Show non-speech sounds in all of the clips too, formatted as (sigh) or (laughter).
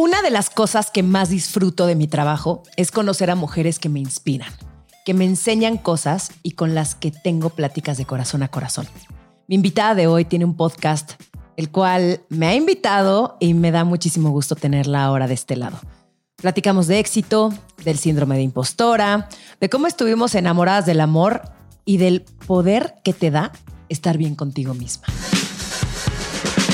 Una de las cosas que más disfruto de mi trabajo es conocer a mujeres que me inspiran, que me enseñan cosas y con las que tengo pláticas de corazón a corazón. Mi invitada de hoy tiene un podcast, el cual me ha invitado y me da muchísimo gusto tenerla ahora de este lado. Platicamos de éxito, del síndrome de impostora, de cómo estuvimos enamoradas del amor y del poder que te da estar bien contigo misma.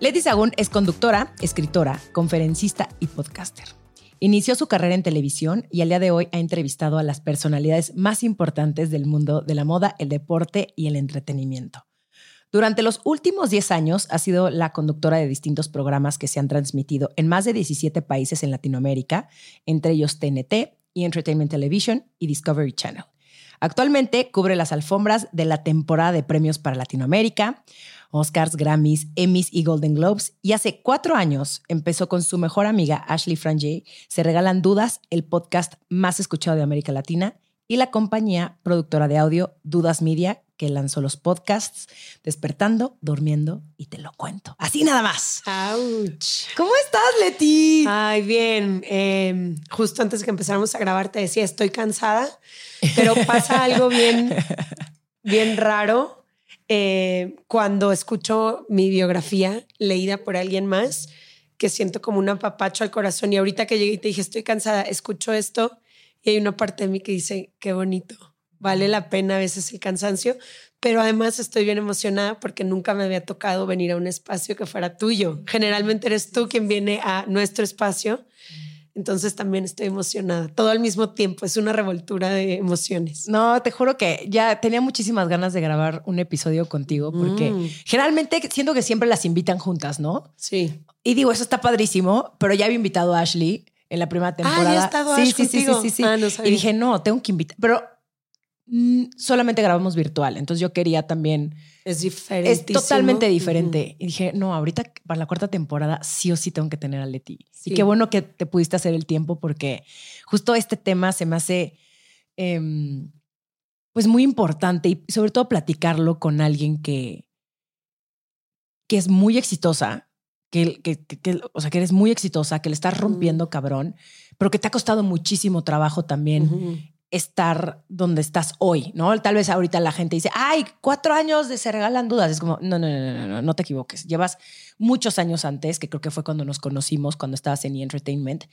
Leti Sagún es conductora, escritora, conferencista y podcaster. Inició su carrera en televisión y al día de hoy ha entrevistado a las personalidades más importantes del mundo de la moda, el deporte y el entretenimiento. Durante los últimos 10 años ha sido la conductora de distintos programas que se han transmitido en más de 17 países en Latinoamérica, entre ellos TNT y Entertainment Television y Discovery Channel. Actualmente cubre las alfombras de la temporada de premios para Latinoamérica, Oscars, Grammys, Emmys y Golden Globes. Y hace cuatro años empezó con su mejor amiga Ashley Frangé. Se regalan dudas, el podcast más escuchado de América Latina y la compañía productora de audio Dudas Media, que lanzó los podcasts Despertando, Durmiendo y Te lo cuento. Así nada más. ¡Auch! ¿Cómo estás, Leti? Ay, bien. Eh, justo antes que empezáramos a grabar te decía, estoy cansada, pero pasa algo bien, bien raro eh, cuando escucho mi biografía leída por alguien más, que siento como un apapacho al corazón. Y ahorita que llegué y te dije, estoy cansada, escucho esto y hay una parte de mí que dice, qué bonito, vale la pena a veces el cansancio, pero además estoy bien emocionada porque nunca me había tocado venir a un espacio que fuera tuyo. Generalmente eres tú quien viene a nuestro espacio entonces también estoy emocionada, todo al mismo tiempo, es una revoltura de emociones. No, te juro que ya tenía muchísimas ganas de grabar un episodio contigo porque mm. generalmente siento que siempre las invitan juntas, ¿no? Sí. Y digo, eso está padrísimo, pero ya había invitado a Ashley en la primera temporada. Ah, ya estado sí, Ash sí, sí, sí, sí, ah, no y dije, no, tengo que invitar, pero mm, solamente grabamos virtual, entonces yo quería también es diferente. Es totalmente diferente. Y dije, no, ahorita para la cuarta temporada sí o sí tengo que tener a Leti. Y qué bueno que te pudiste hacer el tiempo porque justo este tema se me hace em, pues muy importante y sobre todo platicarlo con alguien que, que es muy exitosa, que, que, o sea, que eres muy exitosa, que le estás rompiendo cabrón, pero que te ha costado muchísimo trabajo también estar donde estás hoy, ¿no? Tal vez ahorita la gente dice, ay, cuatro años de se regalan dudas. Es como, no, no, no, no, no, no te equivoques. Llevas muchos años antes, que creo que fue cuando nos conocimos, cuando estabas en E! Entertainment.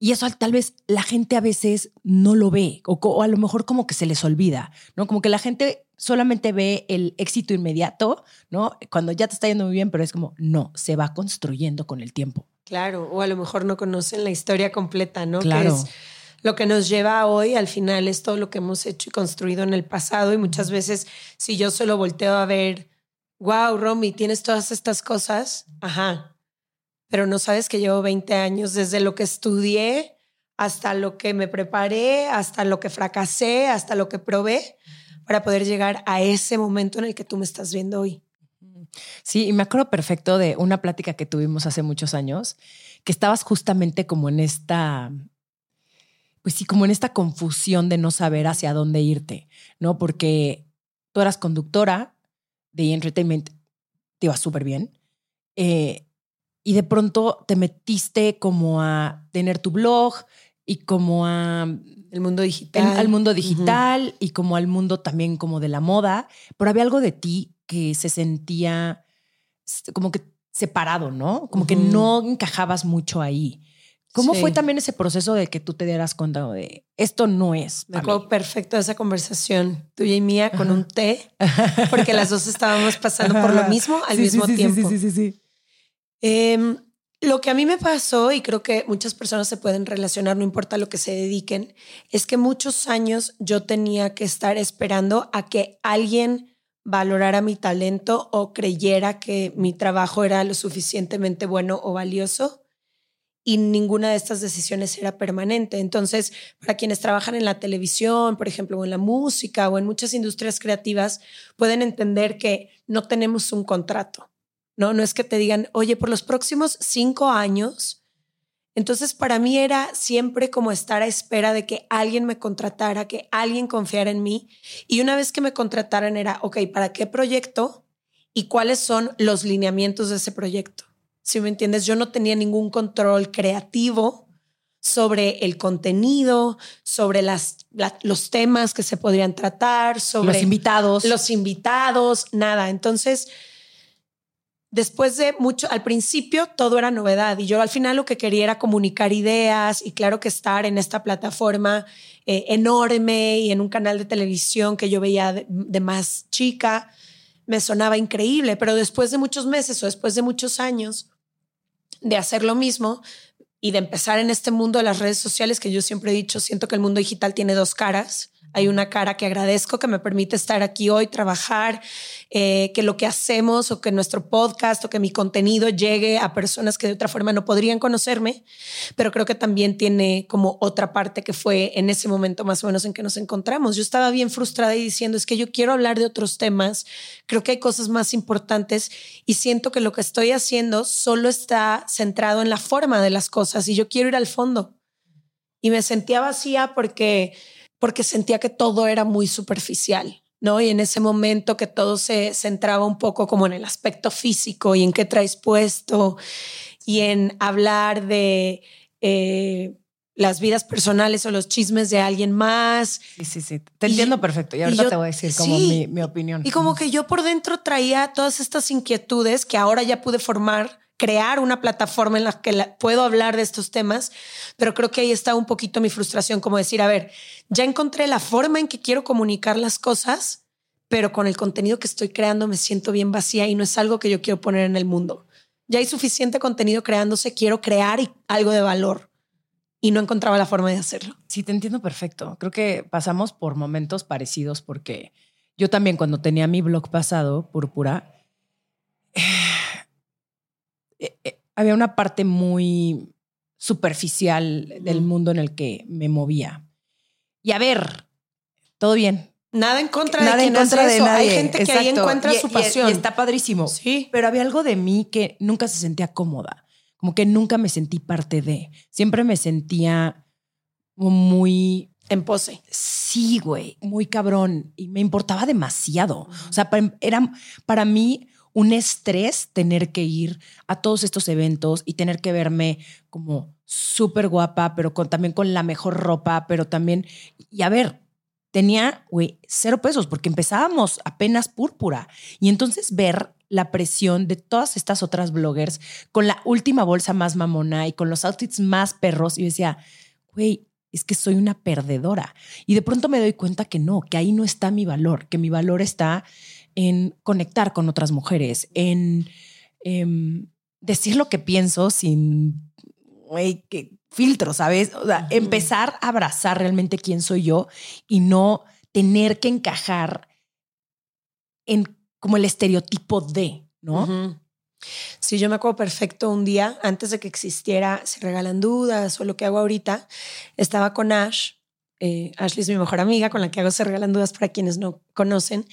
Y eso tal vez la gente a veces no lo ve o, o, a lo mejor como que se les olvida, ¿no? Como que la gente solamente ve el éxito inmediato, ¿no? Cuando ya te está yendo muy bien, pero es como, no, se va construyendo con el tiempo. Claro, o a lo mejor no conocen la historia completa, ¿no? Claro. Que es lo que nos lleva hoy al final es todo lo que hemos hecho y construido en el pasado y muchas veces si yo solo volteo a ver, wow, Romy, tienes todas estas cosas, ajá, pero no sabes que llevo 20 años desde lo que estudié hasta lo que me preparé, hasta lo que fracasé, hasta lo que probé para poder llegar a ese momento en el que tú me estás viendo hoy. Sí, y me acuerdo perfecto de una plática que tuvimos hace muchos años, que estabas justamente como en esta pues sí, como en esta confusión de no saber hacia dónde irte, ¿no? Porque tú eras conductora de Entertainment, te iba súper bien, eh, y de pronto te metiste como a tener tu blog y como a... El mundo digital. al mundo digital y como al mundo también como de la moda, pero había algo de ti que se sentía como que separado, ¿no? Como que no encajabas mucho ahí. ¿Cómo fue también ese proceso de que tú te dieras cuenta de esto no es? Me acuerdo perfecto de esa conversación tuya y mía con un té, porque las dos estábamos pasando por lo mismo al mismo tiempo. Sí, sí, sí, sí. Em, lo que a mí me pasó, y creo que muchas personas se pueden relacionar, no importa lo que se dediquen, es que muchos años yo tenía que estar esperando a que alguien valorara mi talento o creyera que mi trabajo era lo suficientemente bueno o valioso y ninguna de estas decisiones era permanente. Entonces, para quienes trabajan en la televisión, por ejemplo, o en la música o en muchas industrias creativas, pueden entender que no tenemos un contrato, ¿no? No es que te digan, oye, por los próximos cinco años. Entonces, para mí era siempre como estar a espera de que alguien me contratara, que alguien confiara en mí. Y una vez que me contrataran era, ok, ¿para qué proyecto? ¿Y cuáles son los lineamientos de ese proyecto? Si me entiendes, yo no tenía ningún control creativo sobre el contenido, sobre las, los temas que se podrían tratar, sobre los invitados. Los invitados, nada. Entonces, después de mucho, al principio todo era novedad y yo al final lo que quería era comunicar ideas y claro que estar en esta plataforma eh, enorme y en un canal de televisión que yo veía de más chica, me sonaba increíble, pero después de muchos meses o después de muchos años, de hacer lo mismo y de empezar en este mundo de las redes sociales que yo siempre he dicho, siento que el mundo digital tiene dos caras hay una cara que agradezco que me permite estar aquí hoy, trabajar, eh, que lo que hacemos o que nuestro podcast o que mi contenido llegue a personas que de otra forma no podrían conocerme, pero creo que también tiene como otra parte que fue en ese momento más o menos en que nos encontramos. Yo estaba bien frustrada y diciendo, es que yo quiero hablar de otros temas, creo que hay cosas más importantes y siento que lo que estoy haciendo solo está centrado en la forma de las cosas y yo quiero ir al fondo. Y me sentía vacía porque porque sentía que todo era muy superficial, ¿no? Y en ese momento que todo se centraba un poco como en el aspecto físico y en qué traes puesto y en hablar de eh, las vidas personales o los chismes de alguien más. Sí, sí, sí. Te entiendo perfecto. Y ahorita te voy a decir como mi, mi opinión. Y como que yo por dentro traía todas estas inquietudes que ahora ya pude formar crear una plataforma en la que puedo hablar de estos temas, pero creo que ahí está un poquito mi frustración, como decir, a ver, ya encontré la forma en que quiero comunicar las cosas, pero con el contenido que estoy creando me siento bien vacía y no es algo que yo quiero poner en el mundo. Ya hay suficiente contenido creándose, quiero crear algo de valor y no encontraba la forma de hacerlo. Sí, te entiendo perfecto. Creo que pasamos por momentos parecidos porque yo también cuando tenía mi blog pasado, Púrpura, eh, eh, había una parte muy superficial del mundo en el que me movía. Y a ver, todo bien. Nada en contra de quien contra de Nadie. Hay gente que ahí encuentra su pasión. Y, está padrísimo. Sí. Pero había algo de mí que nunca se sentía cómoda. Como que nunca me sentí parte de. Siempre me sentía muy. En pose. Sí, güey. Muy cabrón. Y me importaba demasiado. O sea, era para mí un estrés tener que ir a todos estos eventos y tener que verme como súper guapa, pero con, también con la mejor ropa, pero también, y a ver, tenía, güey, cero pesos porque empezábamos apenas púrpura. Y entonces ver la presión de todas estas otras bloggers con la última bolsa más mamona y con los outfits más perros, y decía, güey, es que soy una perdedora. Y de pronto me doy cuenta que no, que ahí no está mi valor, que mi valor está en conectar con otras mujeres, en em, decir lo que pienso sin que filtro, ¿sabes? O sea, empezar a abrazar realmente quién soy yo y no tener que encajar en como el estereotipo de, ¿no? Sí, yo me acuerdo perfecto un día, antes de que existiera Se Regalan Dudas o lo que hago ahorita, estaba con Ash eh, Ashley es mi mejor amiga con la que hago Se Regalan Dudas para quienes no conocen.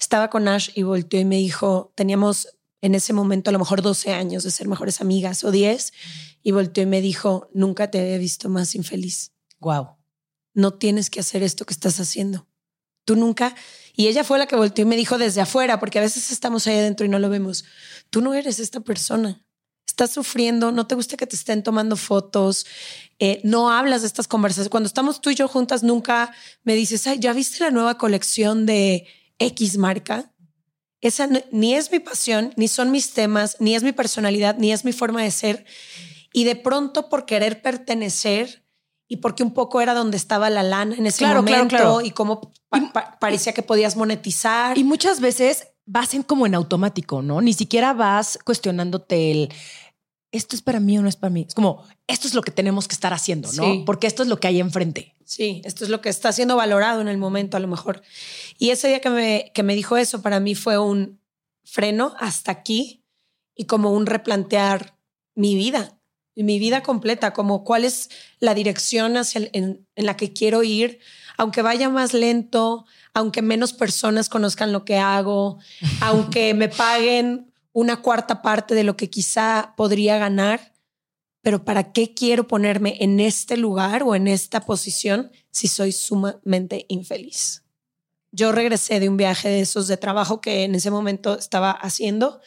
Estaba con Ash y volteó y me dijo, teníamos en ese momento a lo mejor 12 años de ser mejores amigas o 10, y volteó y me dijo, nunca te había visto más infeliz. Wow. No tienes que hacer esto que estás haciendo. Tú nunca. Y ella fue la que volteó y me dijo desde afuera, porque a veces estamos ahí adentro y no lo vemos. Tú no eres esta persona estás sufriendo, no te gusta que te estén tomando fotos, eh, no hablas de estas conversaciones. Cuando estamos tú y yo juntas, nunca me dices, ay, ¿ya viste la nueva colección de X marca? Esa ni es mi pasión, ni son mis temas, ni es mi personalidad, ni es mi forma de ser. Y de pronto, por querer pertenecer y porque un poco era donde estaba la lana en ese momento y cómo parecía que podías monetizar. Y muchas veces vas en como en automático, ¿no? Ni siquiera vas cuestionándote el esto es para mí o no es para mí. Es como, esto es lo que tenemos que estar haciendo, ¿no? Porque esto es lo que hay enfrente. Sí, esto es lo que está siendo valorado en el momento a lo mejor. Y ese día que me, que me dijo eso, para mí fue un freno hasta aquí y como un replantear mi vida, mi vida completa, como cuál es la dirección hacia en, en la que quiero ir, aunque vaya más lento, aunque menos personas conozcan lo que hago, (laughs) aunque me paguen una cuarta parte de lo que quizá podría ganar, pero ¿para qué quiero ponerme en este lugar o en esta posición si soy sumamente infeliz? Yo regresé de un viaje de esos de trabajo que en ese momento estaba haciendo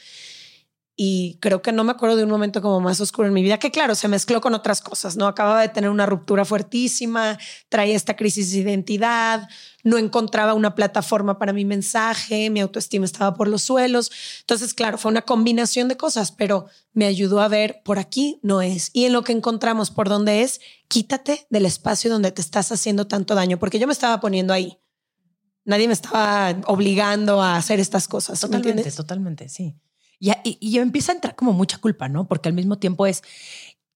y creo que no me acuerdo de un momento como más oscuro en mi vida, que claro, se mezcló con otras cosas, ¿no? Acababa de tener una ruptura fuertísima, traía esta crisis de identidad, no encontraba una plataforma para mi mensaje, mi autoestima estaba por los suelos. Entonces, claro, fue una combinación de cosas, pero me ayudó a ver por aquí no es. Y en lo que encontramos por dónde es, quítate del espacio donde te estás haciendo tanto daño, porque yo me estaba poniendo ahí. Nadie me estaba obligando a hacer estas cosas. Totalmente, totalmente, sí. Y, y, y empieza a entrar como mucha culpa, ¿no? Porque al mismo tiempo es,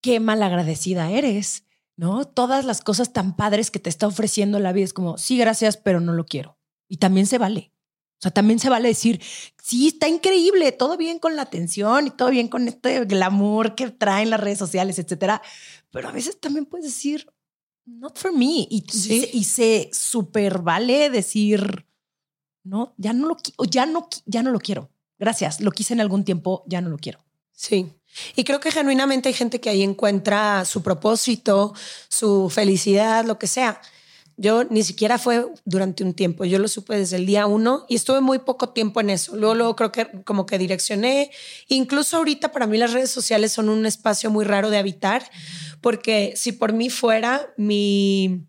qué malagradecida eres ¿no? Todas las cosas tan padres que te está ofreciendo la vida es como, sí, gracias, pero no lo quiero. Y también se vale. O sea, también se vale decir, sí, está increíble, todo bien con la atención y todo bien con este glamour que traen las redes sociales, etcétera. Pero a veces también puedes decir, not for me. Y, y se súper vale decir, no, ya no lo, ya no, ya no lo quiero. Gracias, lo quise en algún tiempo, ya no lo quiero. Sí. Y creo que genuinamente hay gente que ahí encuentra su propósito, su felicidad, lo que sea. Yo ni siquiera fue durante un tiempo, yo lo supe desde el día uno y estuve muy poco tiempo en eso. Luego, luego creo que como que direccioné. Incluso ahorita para mí las redes sociales son un espacio muy raro de habitar, porque si por mí fuera, mi,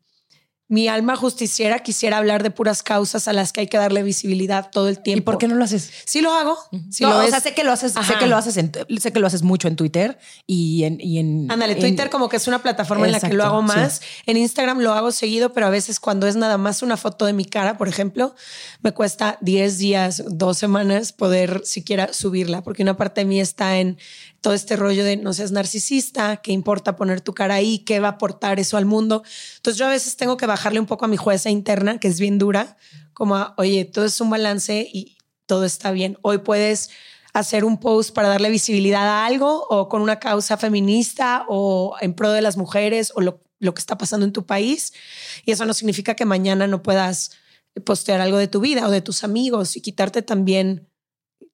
mi alma justiciera quisiera hablar de puras causas a las que hay que darle visibilidad todo el tiempo. ¿Y por qué no lo haces? Sí lo hago. lo o sea, sé que lo haces, sé que lo haces, sé que lo haces mucho en Twitter y en, y en Ándale, Twitter como que es una plataforma en la que lo hago más. En Instagram lo hago seguido, pero a veces cuando es nada más una foto de mi cara, por ejemplo, me cuesta 10 días, dos semanas poder siquiera subirla, porque una parte de mí está en todo este rollo de no seas narcisista, qué importa poner tu cara ahí, qué va a aportar eso al mundo. Entonces yo a veces tengo que bajarle un poco a mi jueza interna, que es bien dura, como, oye, todo es un balance y todo está bien. Hoy puedes hacer un post para darle visibilidad a algo o con una causa feminista o en pro de las mujeres o lo, lo que está pasando en tu país. Y eso no significa que mañana no puedas postear algo de tu vida o de tus amigos y quitarte también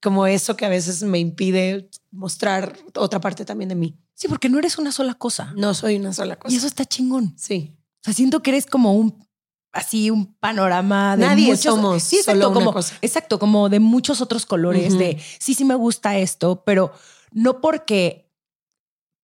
como eso que a veces me impide mostrar otra parte también de mí. Sí, porque no eres una sola cosa. No soy una sola cosa. Y eso está chingón. Sí. O sea, siento que eres como un así un panorama de Nadie muchos, somos sí, exacto, solo una como, cosa. exacto, como de muchos otros colores de sí, sí me gusta esto, pero no porque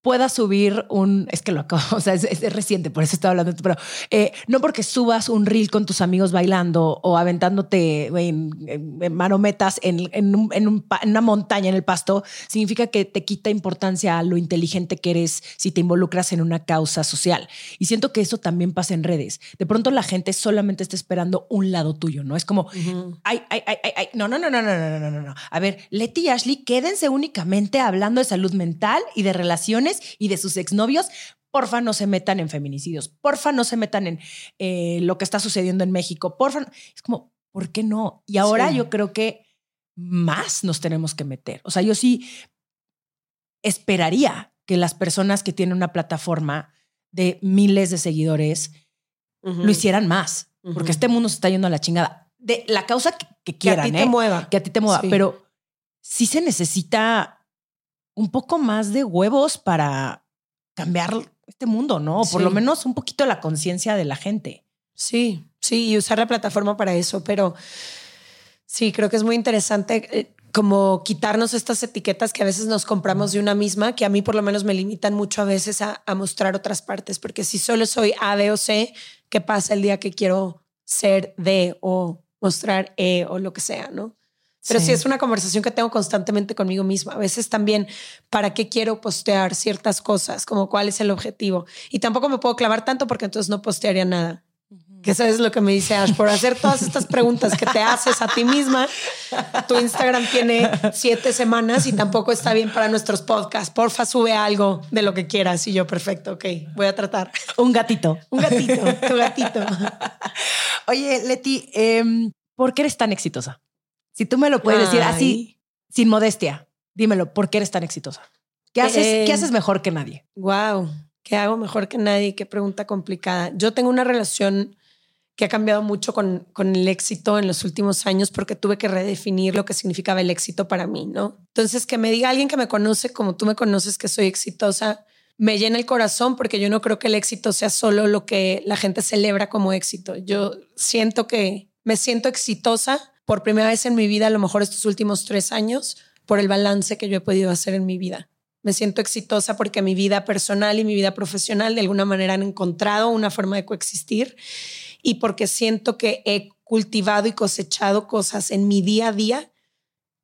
pueda subir un, es que lo acabo, (laughs) o sea, es, es reciente, por eso estaba hablando, pero eh, no porque subas un reel con tus amigos bailando o aventándote en, en, en manometas en, en, un, en, un, en, una montaña en el pasto, significa que te quita importancia a lo inteligente que eres si te involucras en una causa social. Y siento que eso también pasa en redes. De pronto la gente solamente está esperando un lado tuyo, ¿no? Es como, uh -huh. ay, ay, ay, ay, no, no, no, no, no, no, no, no, no. A ver, Leti y Ashley, quédense únicamente hablando de salud mental y de relaciones y de sus exnovios, porfa no se metan en feminicidios, porfa no se metan en eh, lo que está sucediendo en México, porfa. Es como, ¿por qué no? Y ahora sí. yo creo que más nos tenemos que meter. O sea, yo sí esperaría que las personas que tienen una plataforma de miles de seguidores uh -huh. lo hicieran más, uh -huh. porque este mundo se está yendo a la chingada. De la causa que, que quieran, que a ti ¿eh? te mueva. Que a ti te mueva, sí. pero sí se necesita un poco más de huevos para cambiar este mundo, ¿no? O por sí. lo menos un poquito la conciencia de la gente. Sí, sí, y usar la plataforma para eso, pero sí, creo que es muy interesante eh, como quitarnos estas etiquetas que a veces nos compramos de una misma, que a mí por lo menos me limitan mucho a veces a, a mostrar otras partes, porque si solo soy A, B o C, ¿qué pasa el día que quiero ser D o mostrar E o lo que sea, ¿no? Pero sí. sí. es una conversación que tengo constantemente conmigo misma. A veces también, ¿para qué quiero postear ciertas cosas? Como cuál es el objetivo. Y tampoco me puedo clavar tanto porque entonces no postearía nada. Que sabes lo que me dice Ash, por hacer todas estas preguntas que te haces a ti misma. Tu Instagram tiene siete semanas y tampoco está bien para nuestros podcasts. Porfa, sube algo de lo que quieras. Y yo, perfecto, ok, voy a tratar. Un gatito. Un gatito, tu gatito. Oye, Leti, em, ¿por qué eres tan exitosa? Si tú me lo puedes decir así, sin modestia, dímelo, ¿por qué eres tan exitosa? ¿Qué haces, ¿qué haces mejor que nadie? Wow, ¿qué hago mejor que nadie? Qué pregunta complicada. Yo tengo una relación que ha cambiado mucho con, con el éxito en los últimos años porque tuve que redefinir lo que significaba el éxito para mí, ¿no? Entonces, que me diga alguien que me conoce como tú me conoces que soy exitosa, me llena el corazón porque yo no creo que el éxito sea solo lo que la gente celebra como éxito. Yo siento que me siento exitosa por primera vez en mi vida, a lo mejor estos últimos tres años, por el balance que yo he podido hacer en mi vida. Me siento exitosa porque mi vida personal y mi vida profesional de alguna manera han encontrado una forma de coexistir y porque siento que he cultivado y cosechado cosas en mi día a día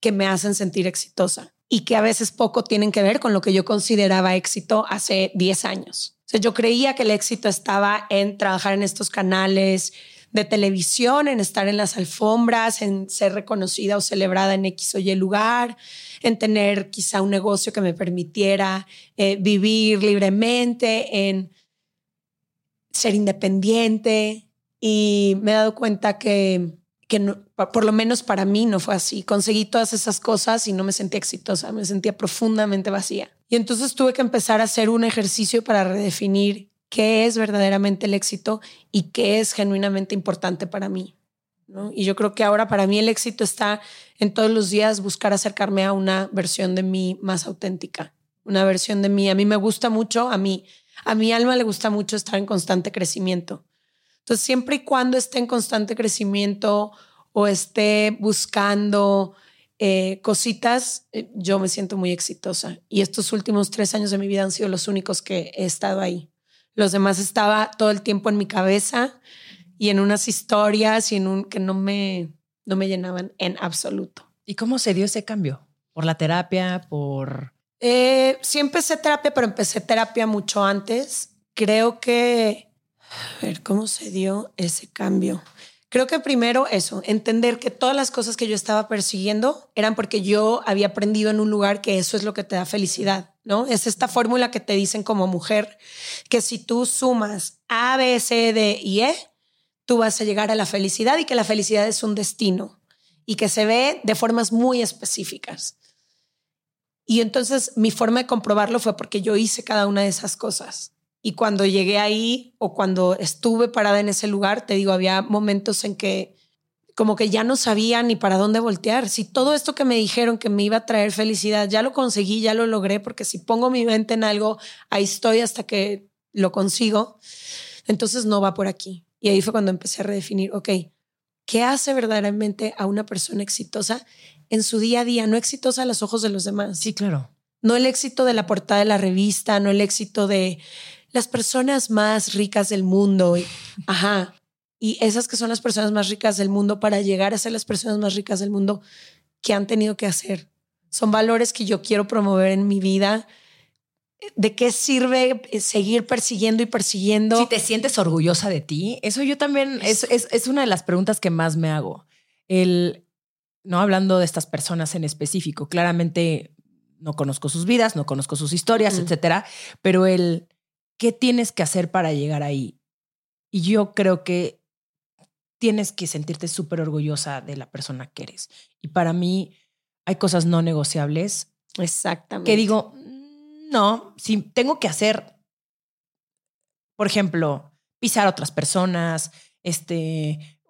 que me hacen sentir exitosa y que a veces poco tienen que ver con lo que yo consideraba éxito hace 10 años. O sea, yo creía que el éxito estaba en trabajar en estos canales de televisión, en estar en las alfombras, en ser reconocida o celebrada en X o Y lugar, en tener quizá un negocio que me permitiera eh, vivir libremente, en ser independiente, y me he dado cuenta que, que por lo menos para mí no fue así. Conseguí todas esas cosas y no me sentía exitosa, me sentía profundamente vacía. Y entonces tuve que empezar a hacer un ejercicio para redefinir qué es verdaderamente el éxito y qué es genuinamente importante para mí. Y yo creo que ahora para mí el éxito está en todos los días buscar acercarme a una versión de mí más auténtica, una versión de mí. A mí me gusta mucho, a mí, a mi alma le gusta mucho estar en constante crecimiento. Entonces, siempre y cuando esté en constante crecimiento o esté buscando eh, cositas, eh, yo me siento muy exitosa. Y estos últimos tres años de mi vida han sido los únicos que he estado ahí. Los demás estaba todo el tiempo en mi cabeza y en unas historias y en un que no me, no me llenaban en absoluto. ¿Y cómo se dio ese cambio? ¿Por la terapia? ¿Por...? Eh, sí empecé terapia, pero empecé terapia mucho antes. Creo que a ver, ¿cómo se dio ese cambio? Creo que primero eso, entender que todas las cosas que yo estaba persiguiendo eran porque yo había aprendido en un lugar que eso es lo que te da felicidad, ¿no? Es esta fórmula que te dicen como mujer, que si tú sumas A, B, C, D y E, tú vas a llegar a la felicidad y que la felicidad es un destino y que se ve de formas muy específicas. Y entonces mi forma de comprobarlo fue porque yo hice cada una de esas cosas. Y cuando llegué ahí o cuando estuve parada en ese lugar, te digo, había momentos en que como que ya no sabía ni para dónde voltear. Si todo esto que me dijeron que me iba a traer felicidad, ya lo conseguí, ya lo logré, porque si pongo mi mente en algo, ahí estoy hasta que lo consigo, entonces no va por aquí. Y ahí fue cuando empecé a redefinir, ok, ¿qué hace verdaderamente a una persona exitosa en su día a día, no exitosa a los ojos de los demás? Sí, claro. No el éxito de la portada de la revista, no el éxito de las personas más ricas del mundo. Y, ajá. Y esas que son las personas más ricas del mundo para llegar a ser las personas más ricas del mundo que han tenido que hacer. Son valores que yo quiero promover en mi vida. ¿De qué sirve seguir persiguiendo y persiguiendo? Si te sientes orgullosa de ti, eso yo también, es, es, es una de las preguntas que más me hago. El, no hablando de estas personas en específico, claramente no conozco sus vidas, no conozco sus historias, etcétera, pero el ¿qué tienes que hacer para llegar ahí? Y yo creo que tienes que sentirte súper orgullosa de la persona que eres. Y para mí hay cosas no negociables. Exactamente. Que digo, mm, no, si tengo que hacer, por ejemplo, pisar a otras personas, este,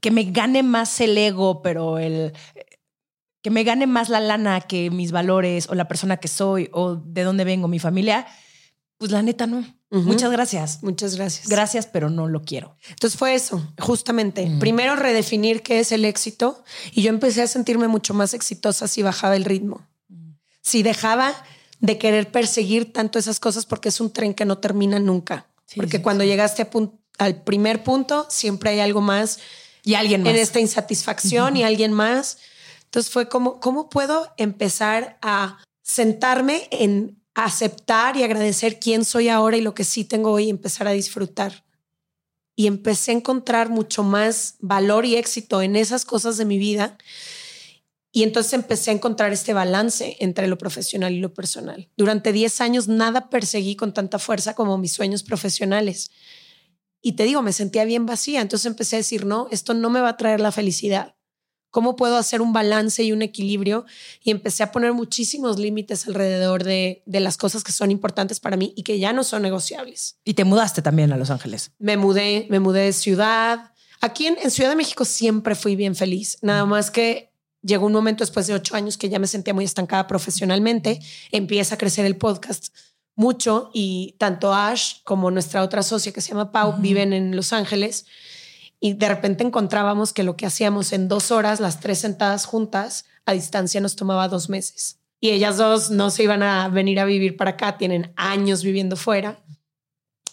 que me gane más el ego, pero el, que me gane más la lana que mis valores o la persona que soy o de dónde vengo, mi familia, pues la neta no. Muchas gracias. Muchas gracias. Gracias, pero no lo quiero. Entonces fue eso, justamente. Primero redefinir qué es el éxito y yo empecé a sentirme mucho más exitosa si bajaba el ritmo. Si dejaba de querer perseguir tanto esas cosas porque es un tren que no termina nunca. porque cuando llegaste al primer punto, siempre hay algo más. Y alguien más. En esta insatisfacción y alguien más. Entonces fue como, ¿cómo puedo empezar a sentarme en aceptar y agradecer quién soy ahora y lo que sí tengo hoy y empezar a disfrutar. y empecé a encontrar mucho más valor y éxito en esas cosas de mi vida. Y entonces empecé a encontrar este balance entre lo profesional y lo personal. Durante 10 años nada perseguí con tanta fuerza como mis sueños profesionales. Y te digo, me sentía bien vacía. Entonces empecé a decir, no, esto no me va a traer la felicidad. ¿Cómo puedo hacer un balance y un equilibrio? Y empecé a poner muchísimos límites alrededor de, de, las cosas que son importantes para mí y que ya no son negociables. Y te mudaste también a Los Ángeles. Me mudé, me mudé de ciudad. Aquí en, en Ciudad de México siempre fui bien feliz. Nada más que llegó un momento después de ocho años que ya me sentía muy estancada profesionalmente. Empieza a crecer el podcast mucho y tanto Ash como nuestra otra socia que se llama Pau viven en Los Ángeles y de repente encontrábamos que lo que hacíamos en dos horas, las tres sentadas juntas, a distancia nos tomaba dos meses. Y ellas dos no se iban a venir a vivir para acá, tienen años viviendo fuera.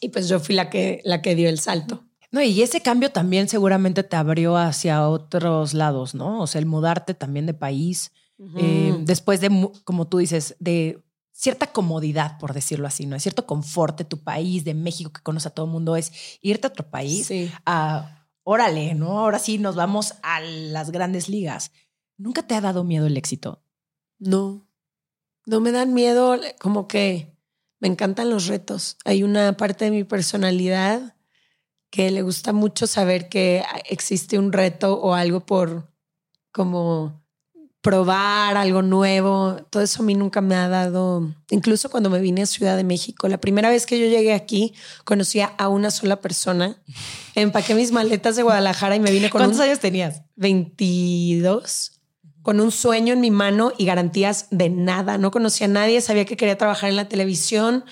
Y pues yo fui la que, la que dio el salto. No, y ese cambio también seguramente te abrió hacia otros lados, ¿no? O sea, el mudarte también de país, eh, después de, como tú dices, de cierta comodidad, por decirlo así, ¿no? Es cierto confort de tu país, de México, que conoce a todo el mundo, es irte a otro país a órale, ¿no? Ahora sí nos vamos a las grandes ligas. ¿Nunca te ha dado miedo el éxito? No, no me dan miedo, como que me encantan los retos. Hay una parte de mi personalidad que le gusta mucho saber que existe un reto o algo por como probar algo nuevo. Todo eso a mí nunca me ha dado, incluso cuando me vine a Ciudad de México, la primera vez que yo llegué aquí, conocía a una sola persona. Empaqué mis maletas de Guadalajara y me vine con... ¿Cuántos años tenías? 22 con un sueño en mi mano y garantías de nada. No conocía a nadie, sabía que quería trabajar en la televisión,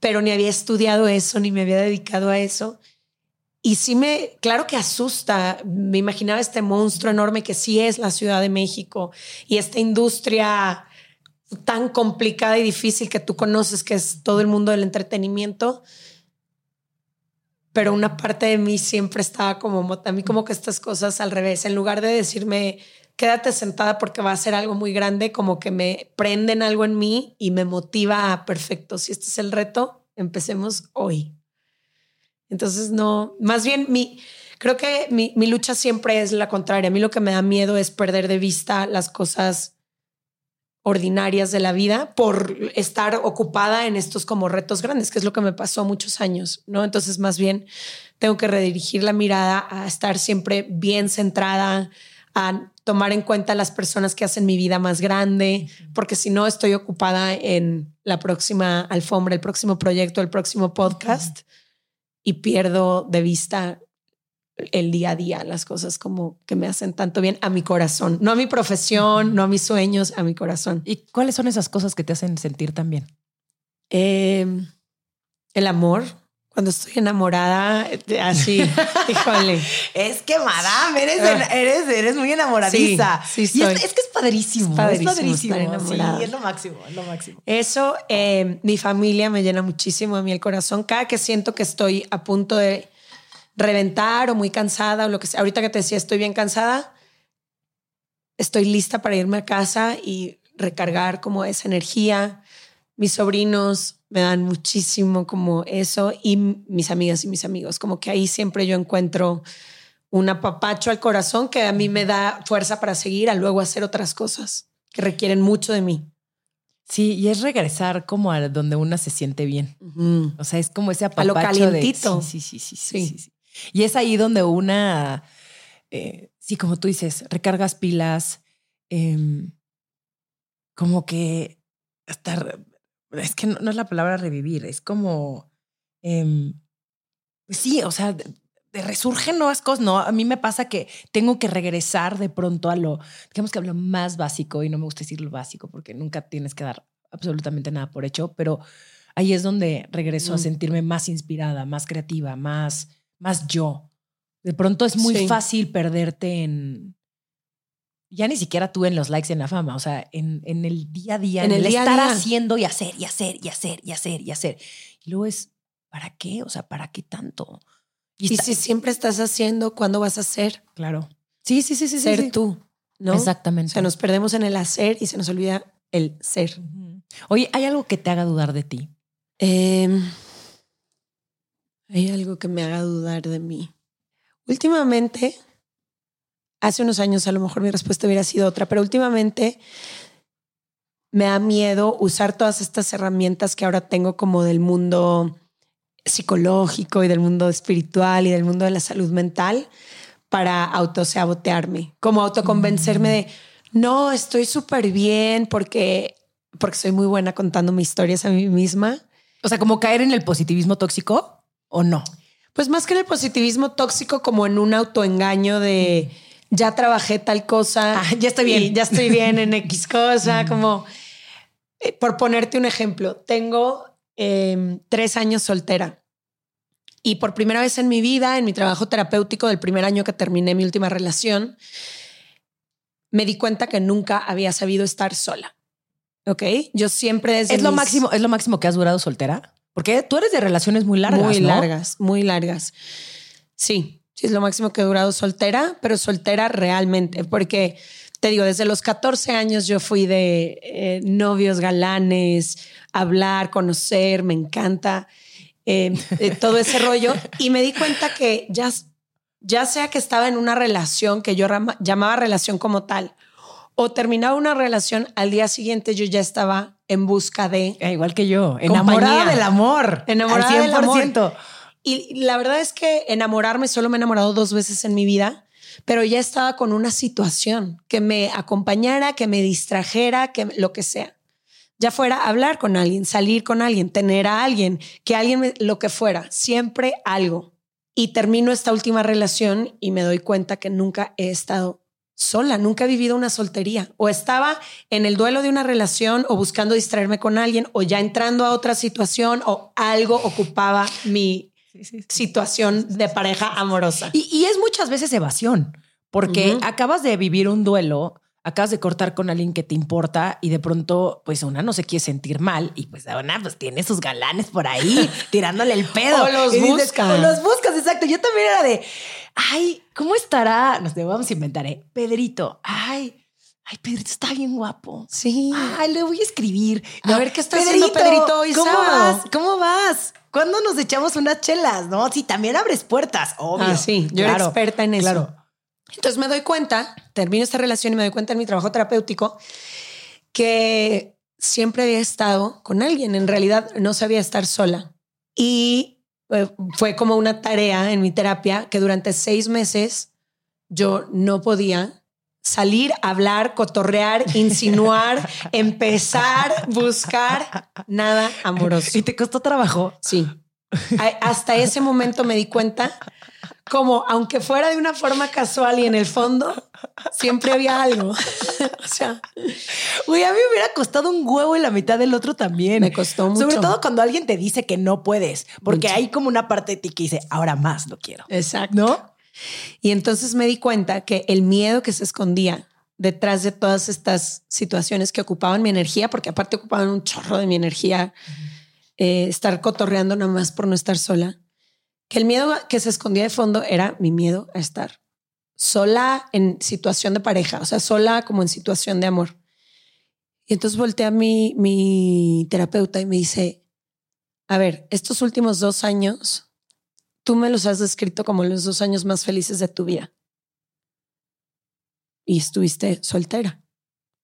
pero ni había estudiado eso, ni me había dedicado a eso. Y sí me, claro que asusta, me imaginaba este monstruo enorme que sí es la Ciudad de México y esta industria tan complicada y difícil que tú conoces, que es todo el mundo del entretenimiento. Pero una parte de mí siempre estaba como, a mí como que estas cosas al revés, en lugar de decirme, quédate sentada porque va a ser algo muy grande, como que me prenden algo en mí y me motiva a, perfecto, si este es el reto, empecemos hoy. Entonces, no, más bien mi, creo que mi, mi, lucha siempre es la contraria. A mí lo que me da miedo es perder de vista las cosas ordinarias de la vida por estar ocupada en estos como retos grandes, que es lo que me pasó muchos años, ¿no? Entonces, más bien tengo que redirigir la mirada a estar siempre bien centrada, a tomar en cuenta las personas que hacen mi vida más grande, porque si no estoy ocupada en la próxima alfombra, el próximo proyecto, el próximo podcast y pierdo de vista el día a día, las cosas como que me hacen tanto bien a mi corazón, no a mi profesión, no a mis sueños, a mi corazón. ¿Y cuáles son esas cosas que te hacen sentir tan bien? Em, el amor, cuando estoy enamorada, así, (laughs) híjole. Es que, madame, eres, ah. eres, eres muy enamoradiza. Sí, sí es, que es padrísimo. Es padrísimo. Es, padrísimo. Sí, es lo máximo, es lo máximo. Eso, eh, mi familia me llena muchísimo a mí el corazón. Cada que siento que estoy a punto de reventar o muy cansada o lo que sea. Ahorita que te decía, estoy bien cansada, estoy lista para irme a casa y recargar como esa energía. Mis sobrinos me dan muchísimo como eso y mis amigas y mis amigos, como que ahí siempre yo encuentro un apapacho al corazón que a mí me da fuerza para seguir a luego hacer otras cosas que requieren mucho de mí. Sí, y es regresar como a donde una se siente bien. O sea, es como ese apapacho. A lo calientito. sí, sí, sí, sí, sí, Y es ahí donde una, eh, sí, como tú dices, recargas pilas, em, como que estar es que no, es la palabra revivir, es como, em, pues sí, o sea, de, resurgen nuevas cosas, ¿no? A mí me pasa que tengo que regresar de pronto a lo, digamos que a lo más básico, y no me gusta decir lo básico porque nunca tienes que dar absolutamente nada por hecho, pero ahí es donde regreso a sentirme más inspirada, más creativa, más, más yo. De pronto es muy fácil perderte en, ya ni siquiera tú en los likes en la fama, o sea, en, en el día a día, en, el, estar haciendo y hacer y hacer y hacer y hacer y hacer. Y luego es, ¿para qué? O sea, ¿para qué tanto? Y, si siempre estás haciendo, ¿cuándo vas a hacer? Claro. Sí, sí, sí, sí. Ser tú, ¿no? Exactamente. O sea, nos perdemos en el hacer y se nos olvida el ser. Oye, ¿hay algo que te haga dudar de ti? Eh, Hay algo que me haga dudar de mí. Últimamente, hace unos años a lo mejor mi respuesta hubiera sido otra, pero últimamente me da miedo usar todas estas herramientas que ahora tengo como del mundo psicológico y del mundo espiritual y del mundo de la salud mental para autosabotearme, como autoconvencerme de, no, estoy súper bien porque, porque soy muy buena contando mis historias a mí misma. O sea, como caer en el positivismo tóxico o no. Pues más que en el positivismo tóxico, como en un autoengaño de ya trabajé tal cosa, ah, ya estoy bien, ya estoy bien en (laughs) X cosa, como eh, por ponerte un ejemplo, tengo em, tres años soltera. Y por primera vez en mi vida, en mi trabajo terapéutico del primer año que terminé mi última relación, me di cuenta que nunca había sabido estar sola. ¿Ok? Yo siempre desde ¿Es lo, máximo, ¿Es lo máximo que has durado soltera? Porque tú eres de relaciones muy largas. Muy largas, muy largas. Sí, es lo máximo que he durado soltera, pero soltera realmente, porque te digo, desde los 14 años yo fui de eh, novios galanes, hablar, conocer, me encanta eh, eh, todo ese (laughs) rollo. Y me di cuenta que ya, ya sea que estaba en una relación que yo llamaba relación como tal, o terminaba una relación, al día siguiente yo ya estaba en busca de... Igual que yo, enamorada del amor. Enamorada del amor. Y la verdad es que enamorarme solo me he enamorado dos veces en mi vida pero ya estaba con una situación que me acompañara, que me distrajera, que lo que sea. Ya fuera hablar con alguien, salir con alguien, tener a alguien, que alguien, lo que fuera, siempre algo. Y termino esta última relación y me doy cuenta que nunca he estado sola, nunca he vivido una soltería. O estaba en el duelo de una relación o buscando distraerme con alguien o ya entrando a otra situación o algo ocupaba mi situación de pareja amorosa. Y, es muchas veces evasión, porque acabas de vivir un duelo, acabas de cortar con alguien que te importa y de pronto, pues una no se quiere sentir mal y pues una pues tiene sus galanes por ahí (laughs) tirándole el pedo. o los buscas. Los buscas, exacto. Yo también era de, ay, ¿cómo estará? Nos vamos a inventar, ¿eh? Pedrito, ay. Ay, Pedrito está bien guapo. Sí. Ay, le voy a escribir. a ver qué está haciendo Pedrito hoy ¿Cómo vas? ¿Cómo vas? ¿Cuándo nos echamos unas chelas? No, sí, también abres puertas, obvio. Ah, sí, yo era experta en eso. Claro. Entonces me doy cuenta, termino esta relación y me doy cuenta en mi trabajo terapéutico que siempre había estado con alguien. En realidad no sabía estar sola. Y eh, fue como una tarea en mi terapia que durante seis meses yo no podía salir, hablar, cotorrear, (laughs) insinuar, empezar, buscar nada amoroso. ¿Y te costó trabajo? Sí. Hasta ese momento me di cuenta como aunque fuera de una forma casual y en el fondo siempre había algo. (laughs) o sea, güey, a mí me hubiera costado un huevo en la mitad del otro también. Me costó mucho. Sobre todo cuando alguien te dice que no puedes, porque hay como una parte de ti que dice, ahora más lo quiero. Exacto. ¿No? Y entonces me di cuenta que el miedo que se escondía detrás de todas estas situaciones que ocupaban mi energía, porque aparte ocupaban un chorro de mi energía, eh, estar cotorreando nada más por no estar sola, que el miedo que se escondía de fondo era mi miedo a estar sola en situación de pareja, o sea, sola como en situación de amor. Y entonces volteé a mi, mi terapeuta y me dice, a ver, estos últimos dos años tú me los has descrito como los dos años más felices de tu vida. Y estuviste soltera.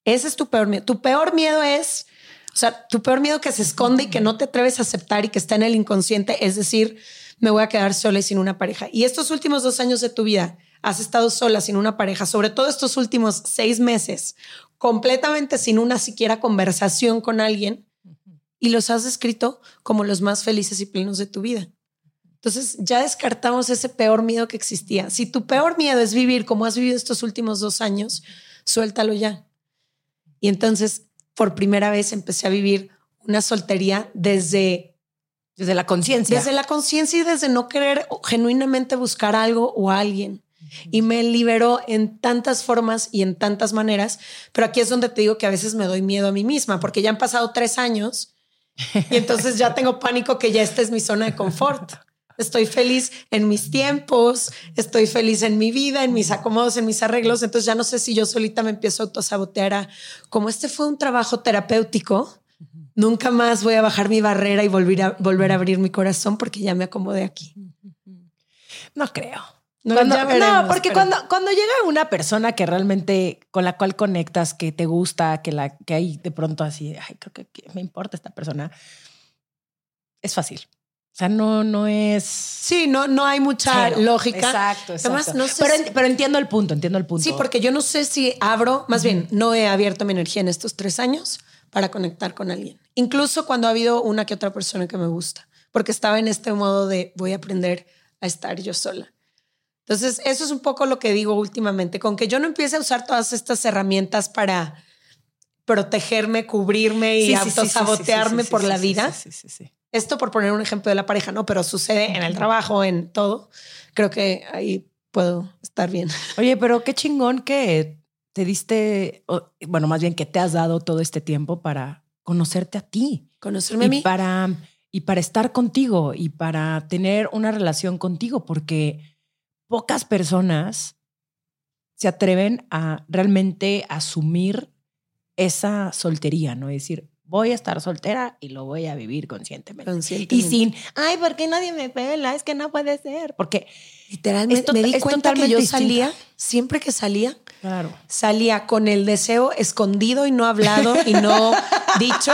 Ese es tu peor miedo. Tu peor miedo es, o sea, tu peor miedo que se esconde y que no te atreves a aceptar y que está en el inconsciente, es decir, me voy a quedar sola y sin una pareja. Y estos últimos dos años de tu vida has estado sola, sin una pareja, sobre todo estos últimos seis meses, completamente sin una siquiera conversación con alguien, y los has descrito como los más felices y plenos de tu vida. Entonces ya descartamos ese peor miedo que existía. Si tu peor miedo es vivir como has vivido estos últimos dos años, suéltalo ya. Y entonces, por primera vez, empecé a vivir una soltería desde... Desde la conciencia. Desde la conciencia y desde no querer genuinamente buscar algo o alguien. Y me liberó en tantas formas y en tantas maneras. Pero aquí es donde te digo que a veces me doy miedo a mí misma, porque ya han pasado tres años y entonces ya tengo pánico que ya esta es mi zona de confort estoy feliz en mis tiempos, estoy feliz en mi vida, en mis acomodos, en mis arreglos. Entonces ya no sé si yo solita me empiezo a autosabotear a, como este fue un trabajo terapéutico, nunca más voy a bajar mi barrera y volver a, volver a abrir mi corazón porque ya me acomodé aquí. No creo. No, no porque cuando, cuando llega una persona que realmente con la cual conectas, que te gusta, que, la, que hay de pronto así, ay, creo que me importa esta persona, es fácil. O sea, no, no es. Sí, no, no hay mucha lógica. Exacto, exacto. no sé pero, pero, entiendo el punto, entiendo el punto. Sí, porque yo no sé si abro, más bien, no he abierto mi energía en estos tres años para conectar con alguien. Incluso cuando ha habido una que otra persona que me gusta, porque estaba en este modo de voy a aprender a estar yo sola. Entonces, eso es un poco lo que digo últimamente, con que yo no empiece a usar todas estas herramientas para protegerme, cubrirme y autosabotearme por la vida. Esto por poner un ejemplo de la pareja, no, pero sucede en el trabajo, en todo. Creo que ahí puedo estar bien. Oye, pero (laughs) qué chingón que te diste, bueno, más bien que te has dado todo este tiempo para conocerte a ti. Conocerme a mí. Para, y para estar contigo y para tener una relación contigo, porque pocas personas se atreven a realmente asumir esa soltería, ¿no? Es decir, voy a estar soltera y lo voy a vivir conscientemente. Y sin, ay, ¿por qué nadie me pela? Es que no puede ser. Porque literalmente me di cuenta que yo salía, siempre que salía, claro. salía con el deseo escondido y no hablado y no (laughs) dicho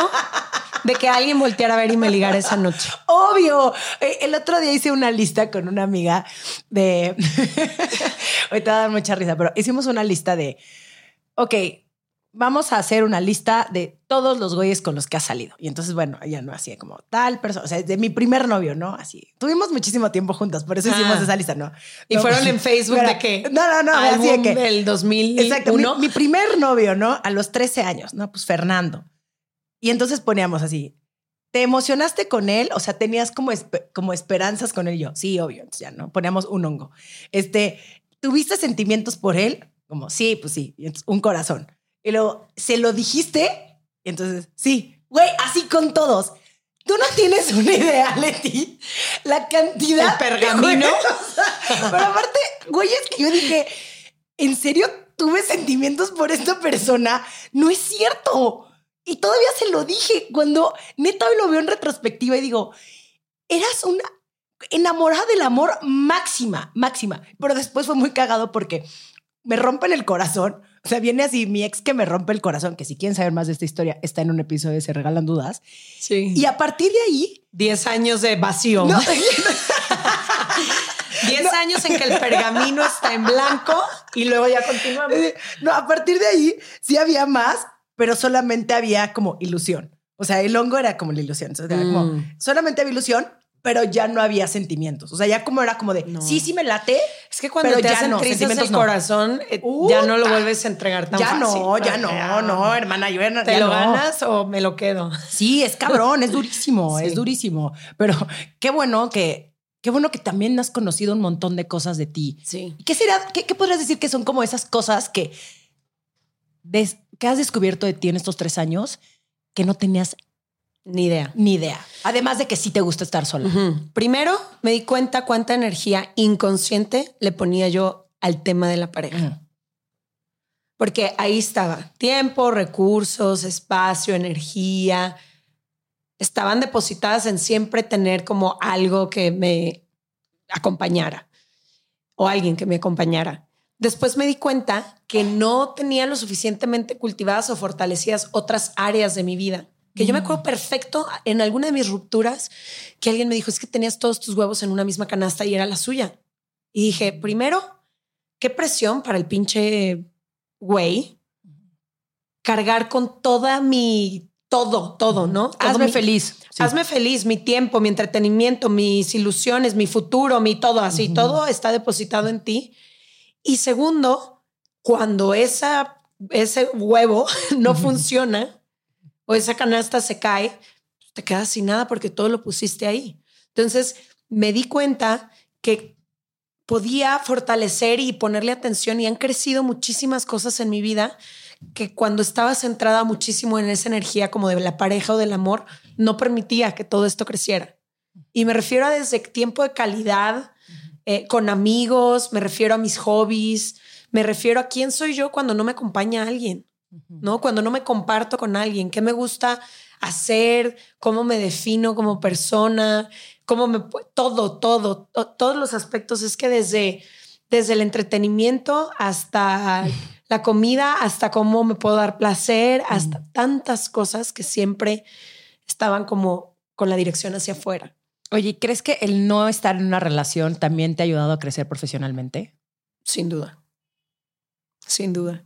de que alguien volteara a ver y me ligara esa noche. Obvio. Eh, el otro día hice una lista con una amiga de. (laughs) Hoy te va a dar mucha risa, pero hicimos una lista de. Ok, vamos a hacer una lista de todos los güeyes con los que ha salido. Y entonces, bueno, ella no hacía como tal persona, o sea, de mi primer novio, ¿no? Así. Tuvimos muchísimo tiempo juntas, por eso hicimos ah. esa lista, ¿no? Y fueron en (laughs) Facebook de qué? No, no, no, así de que del 2000. Exacto, mi, mi, primer novio, ¿no? A los 13 años, ¿no? Pues Fernando. Y entonces poníamos así, ¿te emocionaste con él? O sea, tenías como, como esperanzas con él. yo, sí, obvio. Entonces ya, ¿no? Poníamos un hongo. Este, ¿tuviste sentimientos por él? Como, sí, pues sí. Y entonces, un corazón. Y luego, ¿se lo dijiste? Y entonces, sí. Güey, así con todos. Tú no tienes una idea, Leti, la cantidad El pergamino. (laughs) Pero aparte, güey, es que yo dije, ¿en serio tuve sentimientos por esta persona? No es cierto. Y todavía se lo dije cuando neta hoy lo veo en retrospectiva y digo, eras una enamorada del amor máxima, máxima. Pero después fue muy cagado porque me rompen el corazón. O sea, viene así mi ex que me rompe el corazón, que si quieren saber más de esta historia, está en un episodio de Se Regalan Dudas. Sí. Y a partir de ahí... Diez años de vacío. (laughs) Diez años en que el pergamino está en blanco y luego ya continuamos. No, a partir de ahí sí había más, pero solamente había como ilusión. O sea, el hongo era como la ilusión. Mm. solamente había ilusión, pero ya no había sentimientos. O sea, ya como era como de, sí, sí me late. Es que cuando te ya hacen no, crisis el corazón, eh, ya no lo vuelves a entregar tan ya fácil. No, ya no, no, hermana. Yo, ¿Te lo ganas o me lo quedo? Sí, es cabrón, es (laughs) durísimo, es durísimo. Pero qué bueno que... Qué bueno que también has conocido un montón de cosas de ti. Sí. ¿Qué sería, qué, qué podrías decir que son como esas cosas que ¿Qué has descubierto de ti en estos tres años que no tenías ni idea? Ni idea. Además de que sí te gusta estar sola. Primero, me di cuenta cuánta energía inconsciente le ponía yo al tema de la pareja. Porque ahí estaba tiempo, recursos, espacio, energía. Estaban depositadas en siempre tener como algo que me acompañara o alguien que me acompañara. Después me di cuenta que no tenía lo suficientemente cultivadas o fortalecidas otras áreas de mi vida. Que yo me acuerdo mm. perfecto en alguna de mis rupturas que alguien me dijo, es que tenías todos tus huevos en una misma canasta y era la suya. Y dije, primero, qué presión para el pinche güey cargar con toda mi todo, todo, ¿no? hazme feliz. Hazme feliz, mi tiempo, mi entretenimiento, mis ilusiones, mi futuro, mi todo, así, todo está depositado en ti. Y segundo, cuando esa, ese huevo (laughs) no funciona o esa canasta se cae, te quedas sin nada porque todo lo pusiste ahí. Entonces me di cuenta que podía fortalecer y ponerle atención y han crecido muchísimas cosas en mi vida que cuando estaba centrada muchísimo en esa energía como de la pareja o del amor, no permitía que todo esto creciera. Y me refiero a desde tiempo de calidad, eh, con amigos, me refiero a mis hobbies, me refiero a quién soy yo cuando no me acompaña alguien, ¿no? Cuando no me comparto con alguien, qué me gusta hacer, cómo me defino como persona, cómo me todo, todo, todos los aspectos. Es que desde, desde el entretenimiento hasta (laughs) la comida, hasta cómo me puedo dar placer, hasta tantas cosas que siempre estaban como con la dirección hacia afuera. Oye, ¿crees que el no estar en una relación también te ha ayudado a crecer profesionalmente? Sin duda. Sin duda.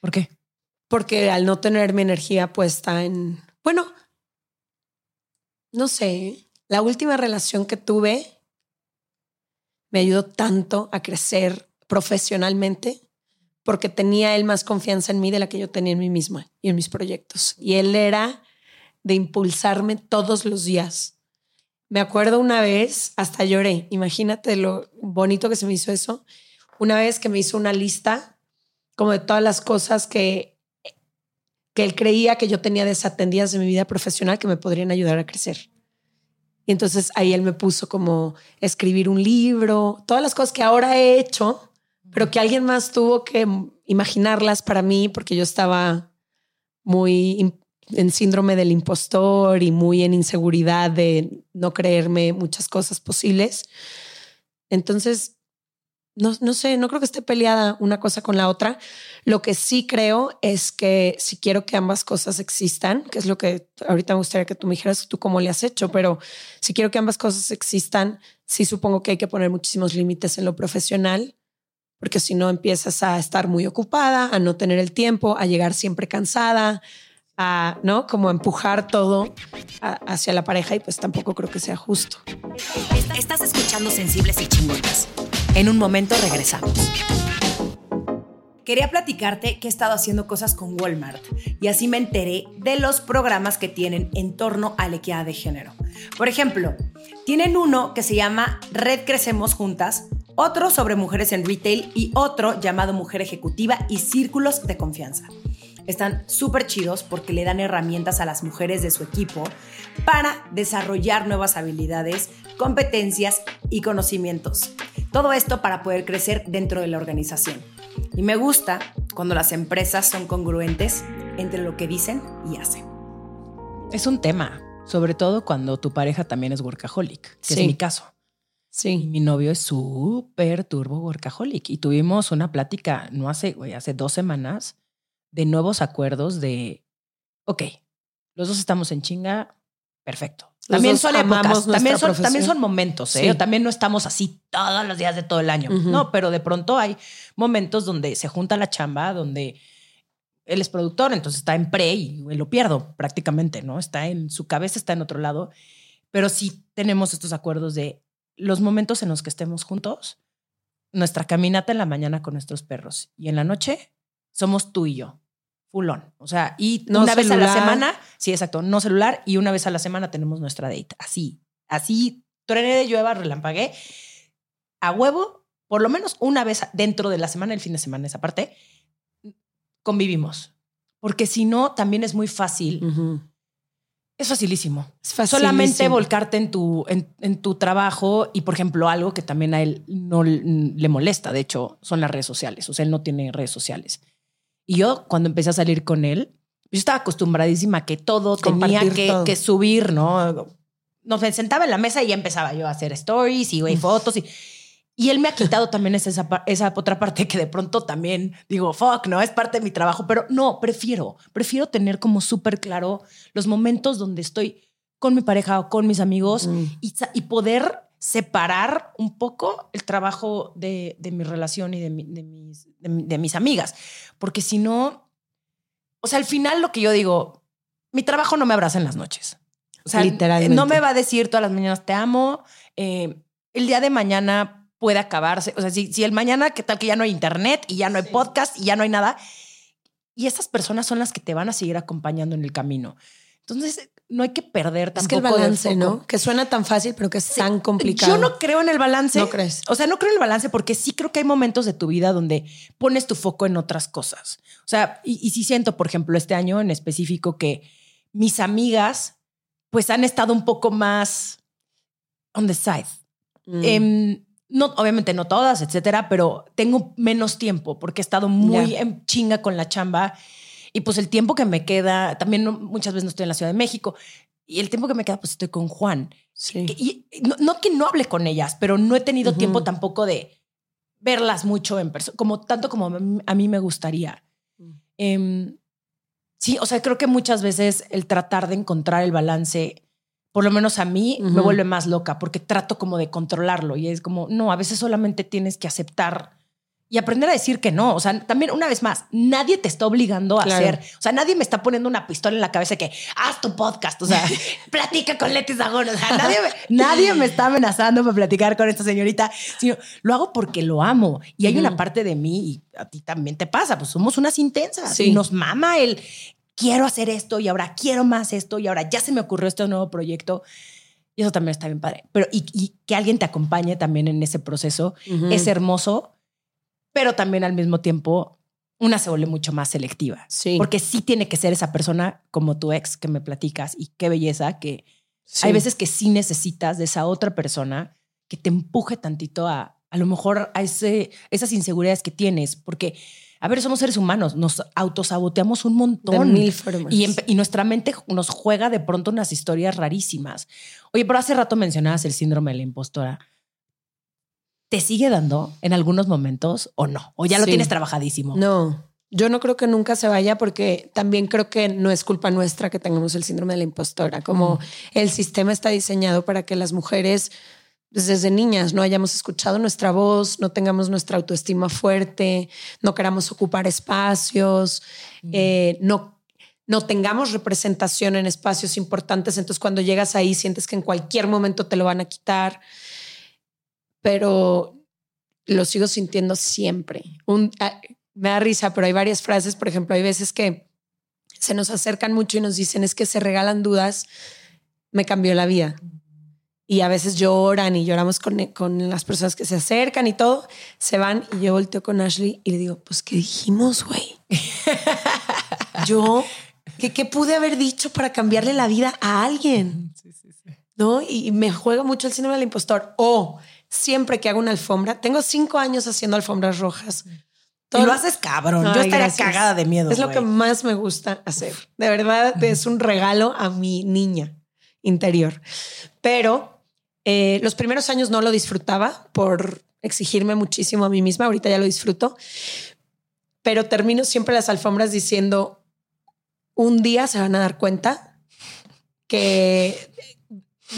¿Por qué? Porque al no tener mi energía puesta en, bueno, no sé, la última relación que tuve me ayudó tanto a crecer profesionalmente porque tenía él más confianza en mí de la que yo tenía en mí misma y en mis proyectos. Y él era de impulsarme todos los días. Me acuerdo una vez, hasta lloré, imagínate lo bonito que se me hizo eso, una vez que me hizo una lista como de todas las cosas que, que él creía que yo tenía desatendidas de mi vida profesional que me podrían ayudar a crecer. Y entonces ahí él me puso como escribir un libro, todas las cosas que ahora he hecho, pero que alguien más tuvo que imaginarlas para mí porque yo estaba muy en síndrome del impostor y muy en inseguridad de no creerme muchas cosas posibles. Entonces, no, no sé, no creo que esté peleada una cosa con la otra. Lo que sí creo es que si quiero que ambas cosas existan, que es lo que ahorita me gustaría que tú me dijeras tú cómo le has hecho, pero si quiero que ambas cosas existan, sí supongo que hay que poner muchísimos límites en lo profesional, porque si no empiezas a estar muy ocupada, a no tener el tiempo, a llegar siempre cansada, a, ¿no? Como empujar todo hacia la pareja y pues tampoco creo que sea justo. Estás escuchando Sensibles y Chingonas. En un momento regresamos. Quería platicarte que he estado haciendo cosas con Walmart y así me enteré de los programas que tienen en torno a la equidad de género. Por ejemplo, tienen uno que se llama Red Crecemos Juntas, otro sobre mujeres en retail y otro llamado Mujer Ejecutiva y Círculos de Confianza están súper chidos porque le dan herramientas a las mujeres de su equipo para desarrollar nuevas habilidades, competencias y conocimientos. Todo esto para poder crecer dentro de la organización. Y me gusta cuando las empresas son congruentes entre lo que dicen y hacen. Es un tema, sobre todo cuando tu pareja también es workaholic, que es mi caso. Sí. mi novio es súper turbo workaholic y tuvimos una plática, no hace, hace dos semanas, de nuevos acuerdos de, ok, los dos estamos en chinga, perfecto. También son épocas, también son, también son, momentos, ¿eh? También no estamos así todos los días de todo el año, no, pero de pronto hay momentos donde se junta la chamba, donde él es productor, entonces está en pre y lo pierdo prácticamente, ¿no? Está en su cabeza, está en otro lado, pero sí tenemos estos acuerdos de los momentos en los que estemos juntos, nuestra caminata en la mañana con nuestros perros y en la noche somos tú y yo fulón. O sea, y una vez a la semana, sí, exacto, no celular, y una vez a la semana tenemos nuestra date. Así, así, truene de llueva, relampagué, a huevo, por lo menos una vez dentro de la semana, el fin de semana, esa parte, convivimos. Porque si no, también es muy fácil. Es facilísimo. Es Solamente volcarte en tu, en, tu trabajo y, por ejemplo, algo que también a él no le molesta, de hecho, son las redes sociales. O sea, él no tiene redes sociales. Y yo, cuando empecé a salir con él, yo estaba acostumbradísima que todo tenía que, subir, ¿no? Nos sentaba en la mesa y ya empezaba yo a hacer stories y fotos y... Y él me ha quitado también esa, esa otra parte que de pronto también digo, fuck, no, es parte de mi trabajo, pero no, prefiero, prefiero tener como súper claro los momentos donde estoy con mi pareja o con mis amigos y, y, poder separar un poco el trabajo de, mi relación y de, mis, de, mis amigas. Porque si no, o sea, al final lo que yo digo, mi trabajo no me abraza en las noches. O sea, Literalmente. no me va a decir todas las mañanas te amo. Eh, el día de mañana puede acabarse. O sea, si, si el mañana, que tal que ya no hay internet y ya no hay podcast y ya no hay nada. Y esas personas son las que te van a seguir acompañando en el camino. Entonces, no hay que perder tampoco. Es que el balance, ¿no? Que suena tan fácil, pero que es tan complicado. Yo no creo en el balance. ¿No crees? O sea, no creo en el balance porque sí creo que hay momentos de tu vida donde pones tu foco en otras cosas. O sea, y, sí siento, por ejemplo, este año en específico que mis amigas pues han estado un poco más on the side. Mm. Em, no, obviamente no todas, etcétera, pero tengo menos tiempo porque he estado muy en chinga con la chamba y pues el tiempo que me queda, también muchas veces no estoy en la Ciudad de México. y el tiempo que me queda, pues estoy con Juan. Y, no, que no hable con ellas, pero no he tenido tiempo tampoco de verlas mucho en persona, como tanto como a mí me gustaría. Mm. Em, sí, o sea, creo que muchas veces el tratar de encontrar el balance, por lo menos a mí, me vuelve más loca porque trato como de controlarlo y es como, no, a veces solamente tienes que aceptar y aprender a decir que no. O sea, también una vez más, nadie te está obligando a hacer. O sea, nadie me está poniendo una pistola en la cabeza que haz tu podcast. O sea, (laughs) platica con Leti Zagón. O sea, nadie me, (laughs) nadie me está amenazando para platicar con esta señorita, sino lo hago porque lo amo. Y hay una parte de mí, y a ti también te pasa, pues somos unas intensas y nos mama el quiero hacer esto y ahora quiero más esto y ahora ya se me ocurrió este nuevo proyecto. Y eso también está bien padre. Pero y, que alguien te acompañe también en ese proceso es hermoso pero también al mismo tiempo una se vuelve mucho más selectiva. Sí. Porque sí tiene que ser esa persona como tu ex que me platicas y qué belleza que hay veces que sí necesitas de esa otra persona que te empuje tantito a a lo mejor a ese, esas inseguridades que tienes, porque a ver, somos seres humanos, nos autosaboteamos un montón. De mil formas. Y, y, nuestra mente nos juega de pronto unas historias rarísimas. Oye, pero hace rato mencionabas el síndrome de la impostora. ¿Te sigue dando en algunos momentos o no? ¿O ya lo tienes trabajadísimo? No, yo no creo que nunca se vaya porque también creo que no es culpa nuestra que tengamos el síndrome de la impostora, como el sistema está diseñado para que las mujeres pues, desde niñas no hayamos escuchado nuestra voz, no tengamos nuestra autoestima fuerte, no queramos ocupar espacios, eh, no no tengamos representación en espacios importantes, entonces cuando llegas ahí sientes que en cualquier momento te lo van a quitar pero lo sigo sintiendo siempre. Ah, me da risa, pero hay varias frases, por ejemplo, hay veces que se nos acercan mucho y nos dicen es que se regalan dudas, me cambió la vida. Y a veces lloran y lloramos con, con las personas que se acercan y todo, se van y yo volteo con Ashley y le digo, pues, ¿qué dijimos, güey? (laughs) yo, ¿qué, ¿qué pude haber dicho para cambiarle la vida a alguien? ¿No? Y me juega mucho el síndrome del impostor. O siempre que hago una alfombra, tengo cinco años haciendo alfombras rojas. Todo, y lo haces cabrón. Yo estaría cagada de miedo. Es lo que más me gusta hacer. De verdad, es un regalo a mi niña interior. Pero eh, los primeros años no lo disfrutaba por exigirme muchísimo a mí misma. Ahorita ya lo disfruto. Pero termino siempre las alfombras diciendo, un día se van a dar cuenta que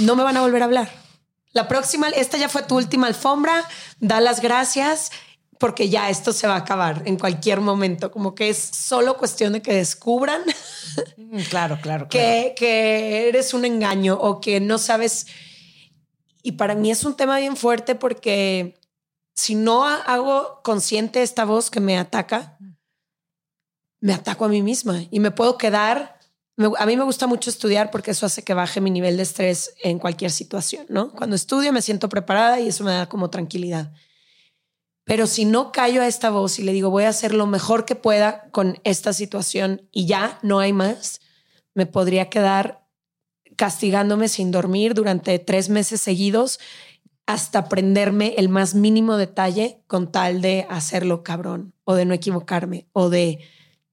no me van a volver a hablar la próxima, esta ya fue tu última alfombra, da las gracias porque ya esto se va a acabar en cualquier momento, como que es solo cuestión de que descubran. Mm, claro, claro, Que, que eres un engaño o que no sabes. Y para mí es un tema bien fuerte porque si no hago consciente esta voz que me ataca, me ataco a mí misma y me puedo quedar a mí me gusta mucho estudiar porque eso hace que baje mi nivel de estrés en cualquier situación, ¿no? Cuando estudio me siento preparada y eso me da como tranquilidad. Pero si no callo a esta voz y le digo voy a hacer lo mejor que pueda con esta situación y ya no hay más, me podría quedar castigándome sin dormir durante tres meses seguidos hasta aprenderme el más mínimo detalle con tal de hacerlo cabrón o de no equivocarme o de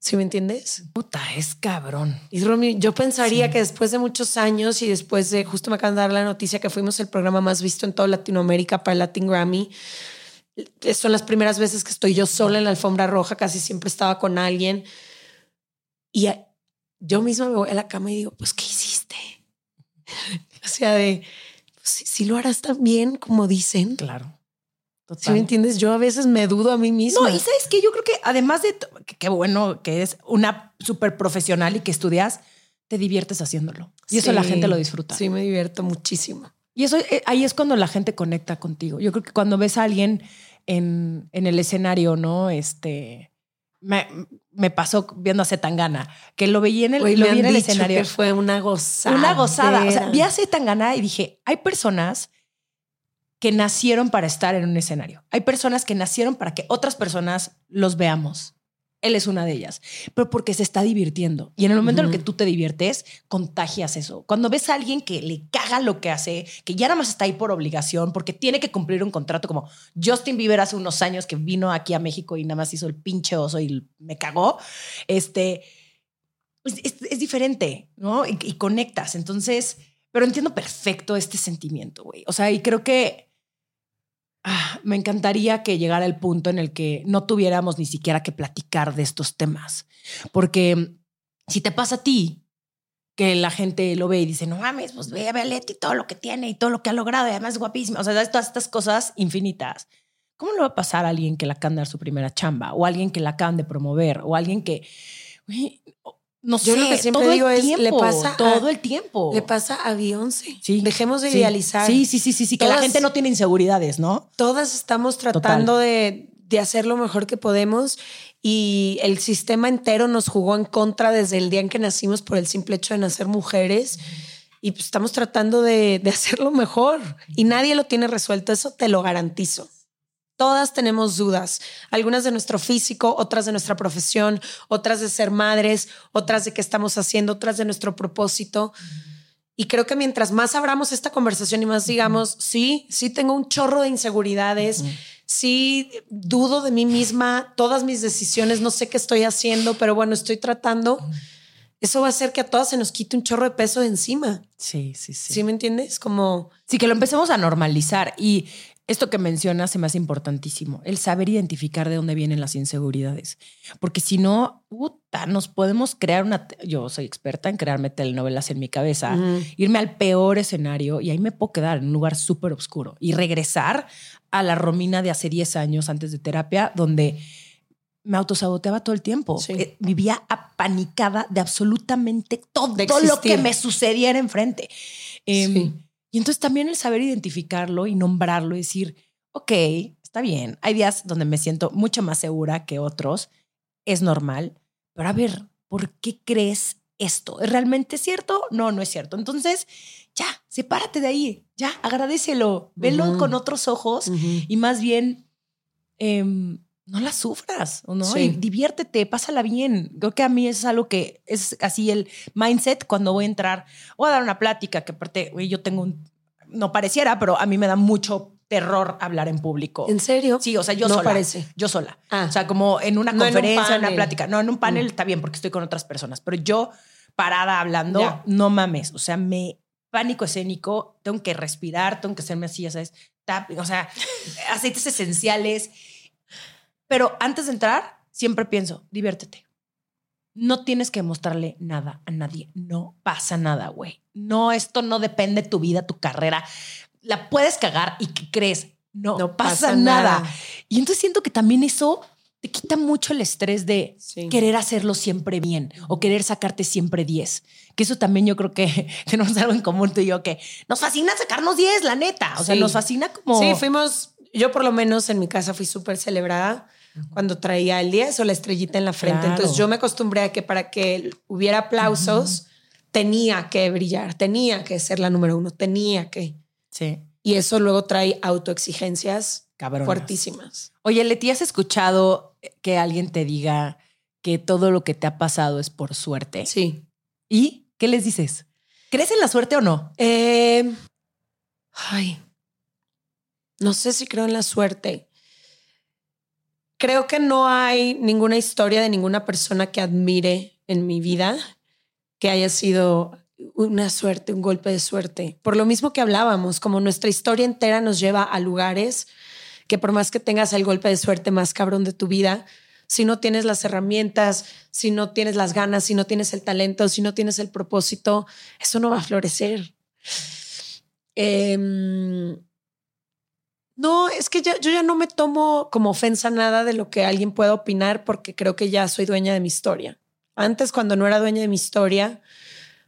¿Sí me entiendes? Puta, es cabrón. Y Romy, yo pensaría que después de muchos años y después de, justo me acaban de dar la noticia que fuimos el programa más visto en toda Latinoamérica para el Latin Grammy. Son las primeras veces que estoy yo sola en la alfombra roja, casi siempre estaba con alguien. Y yo misma me voy a la cama y digo, pues, ¿qué hiciste? (laughs) o sea, de, pues, si lo harás tan bien como dicen. Claro. Si me entiendes? Yo a veces me dudo a mí misma. No, y sabes que yo creo que además de qué bueno que es una súper profesional y que estudias, te diviertes haciéndolo. Y eso la gente lo disfruta. Sí, me divierto muchísimo. Y eso eh, ahí es cuando la gente conecta contigo. Yo creo que cuando ves a alguien en, en el escenario, ¿no? Este me, me pasó viendo a Zetangana, que lo veía en el, lo vi en el escenario. Que fue una gozada. Una gozada. O sea, vi a Zetangana y dije, hay personas que nacieron para estar en un escenario. Hay personas que nacieron para que otras personas los veamos. Él es una de ellas, pero porque se está divirtiendo. Y en el momento en el que tú te diviertes, contagias eso. Cuando ves a alguien que le caga lo que hace, que ya nada más está ahí por obligación, porque tiene que cumplir un contrato como Justin Bieber hace unos años que vino aquí a México y nada más hizo el pinche oso y me cagó. Este, es, diferente, ¿no? Y, y, conectas. Entonces, pero entiendo perfecto este sentimiento, güey. O sea, y creo que ah, me encantaría que llegara el punto en el que no tuviéramos ni siquiera que platicar de estos temas. Porque si te pasa a ti, que la gente lo ve y dice, no mames, pues ve a Leti todo lo que tiene y todo lo que ha logrado y además es guapísima. O sea, todas estas cosas infinitas. ¿Cómo le va a pasar a alguien que la acaban de dar su primera chamba o alguien que la acaban de promover o alguien que, no sé, lo que siempre todo digo el tiempo, le pasa todo el tiempo. Le pasa a Beyoncé. Sí. Dejemos de idealizar. Sí, sí, sí, sí, sí, que la gente no tiene inseguridades, ¿no? Todas estamos tratando de, de hacer lo mejor que podemos y el sistema entero nos jugó en contra desde el día en que nacimos por el simple hecho de nacer mujeres. Y pues estamos tratando de, de hacerlo mejor y nadie lo tiene resuelto, eso te lo garantizo. Todas tenemos dudas, algunas de nuestro físico, otras de nuestra profesión, otras de ser madres, otras de qué estamos haciendo, otras de nuestro propósito. Y creo que mientras más abramos esta conversación y más digamos, sí, sí tengo un chorro de inseguridades, sí dudo de mí misma, todas mis decisiones, no sé qué estoy haciendo, pero bueno, estoy tratando. Eso va a hacer que a todas se nos quite un chorro de peso de encima. Sí, sí, sí. ¿Sí me entiendes? Como... Sí, que lo empecemos a normalizar. Y esto que mencionas se me hace importantísimo, el saber identificar de dónde vienen las inseguridades. Porque si no, puta, nos podemos crear una... Yo soy experta en crearme telenovelas en mi cabeza, irme al peor escenario y ahí me puedo quedar en un lugar súper oscuro y regresar a la Romina de hace 10 años antes de terapia, donde me autosaboteaba todo el tiempo. Eh, vivía apanicada de absolutamente todo lo que me sucediera enfrente. Em, y entonces también el saber identificarlo y nombrarlo y decir, ok, está bien, hay días donde me siento mucho más segura que otros, es normal, pero a ver, ¿por qué crees esto? ¿Es realmente cierto? No, no es cierto. Entonces, ya, sepárate de ahí, ya, agradecelo, velo con otros ojos y más bien... Em, no la sufras, ¿no? Y diviértete, pásala bien. Creo que a mí es algo que es así el mindset cuando voy a entrar o a dar una plática, que aparte, yo tengo un, no pareciera, pero a mí me da mucho terror hablar en público. ¿En serio? Sí, o sea, yo no sola. parece. Yo sola. Ah. O sea, como en una conferencia, en, una plática. No, en un panel mm. está bien porque estoy con otras personas, pero yo parada hablando, no mames. O sea, me pánico escénico, tengo que respirar, tengo que hacerme así, ya sabes, o sea, (laughs) aceites esenciales pero antes de entrar, siempre pienso, diviértete. No tienes que mostrarle nada a nadie. No pasa nada, güey. No, esto no depende de tu vida, tu carrera. La puedes cagar y que crees, no, no pasa, nada. Y entonces siento que también eso te quita mucho el estrés de querer hacerlo siempre bien o querer sacarte siempre 10. Que eso también yo creo que (laughs) tenemos algo en común tú y yo, que nos fascina sacarnos 10, la neta. O sea, nos fascina como... Sí, fuimos, yo por lo menos en mi casa fui súper celebrada cuando traía el 10 o la estrellita en la frente. Entonces yo me acostumbré a que para que hubiera aplausos tenía que brillar, tenía que ser la número uno, tenía que. Sí. Y eso luego trae autoexigencias fuertísimas. Oye, Leti, ¿has escuchado que alguien te diga que todo lo que te ha pasado es por suerte? Sí. ¿Y qué les dices? ¿Crees en la suerte o no? Eh, ay, no sé si creo en la suerte creo que no hay ninguna historia de ninguna persona que admire en mi vida que haya sido una suerte, un golpe de suerte. Por lo mismo que hablábamos, como nuestra historia entera nos lleva a lugares que por más que tengas el golpe de suerte más cabrón de tu vida, si no tienes las herramientas, si no tienes las ganas, si no tienes el talento, si no tienes el propósito, eso no va a florecer. Eh, no, es que ya, yo ya no me tomo como ofensa nada de lo que alguien pueda opinar porque creo que ya soy dueña de mi historia. Antes, cuando no era dueña de mi historia,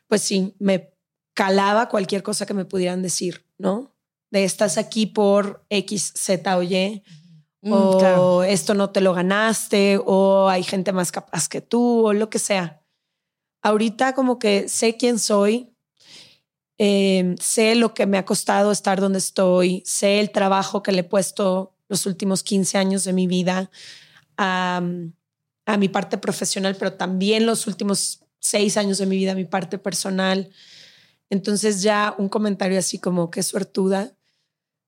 pues sí, me calaba cualquier cosa que me pudieran decir, ¿no? De estás aquí por X, Z o Y, mm, o esto no te lo ganaste, o hay gente más capaz que tú, o lo que sea. Ahorita como que sé quién soy, Em, sé lo que me ha costado estar donde estoy, sé el trabajo que le he puesto los últimos 15 años de mi vida a, a mi parte profesional, pero también los últimos seis años de mi vida a mi parte personal. Entonces ya un comentario así como que suertuda.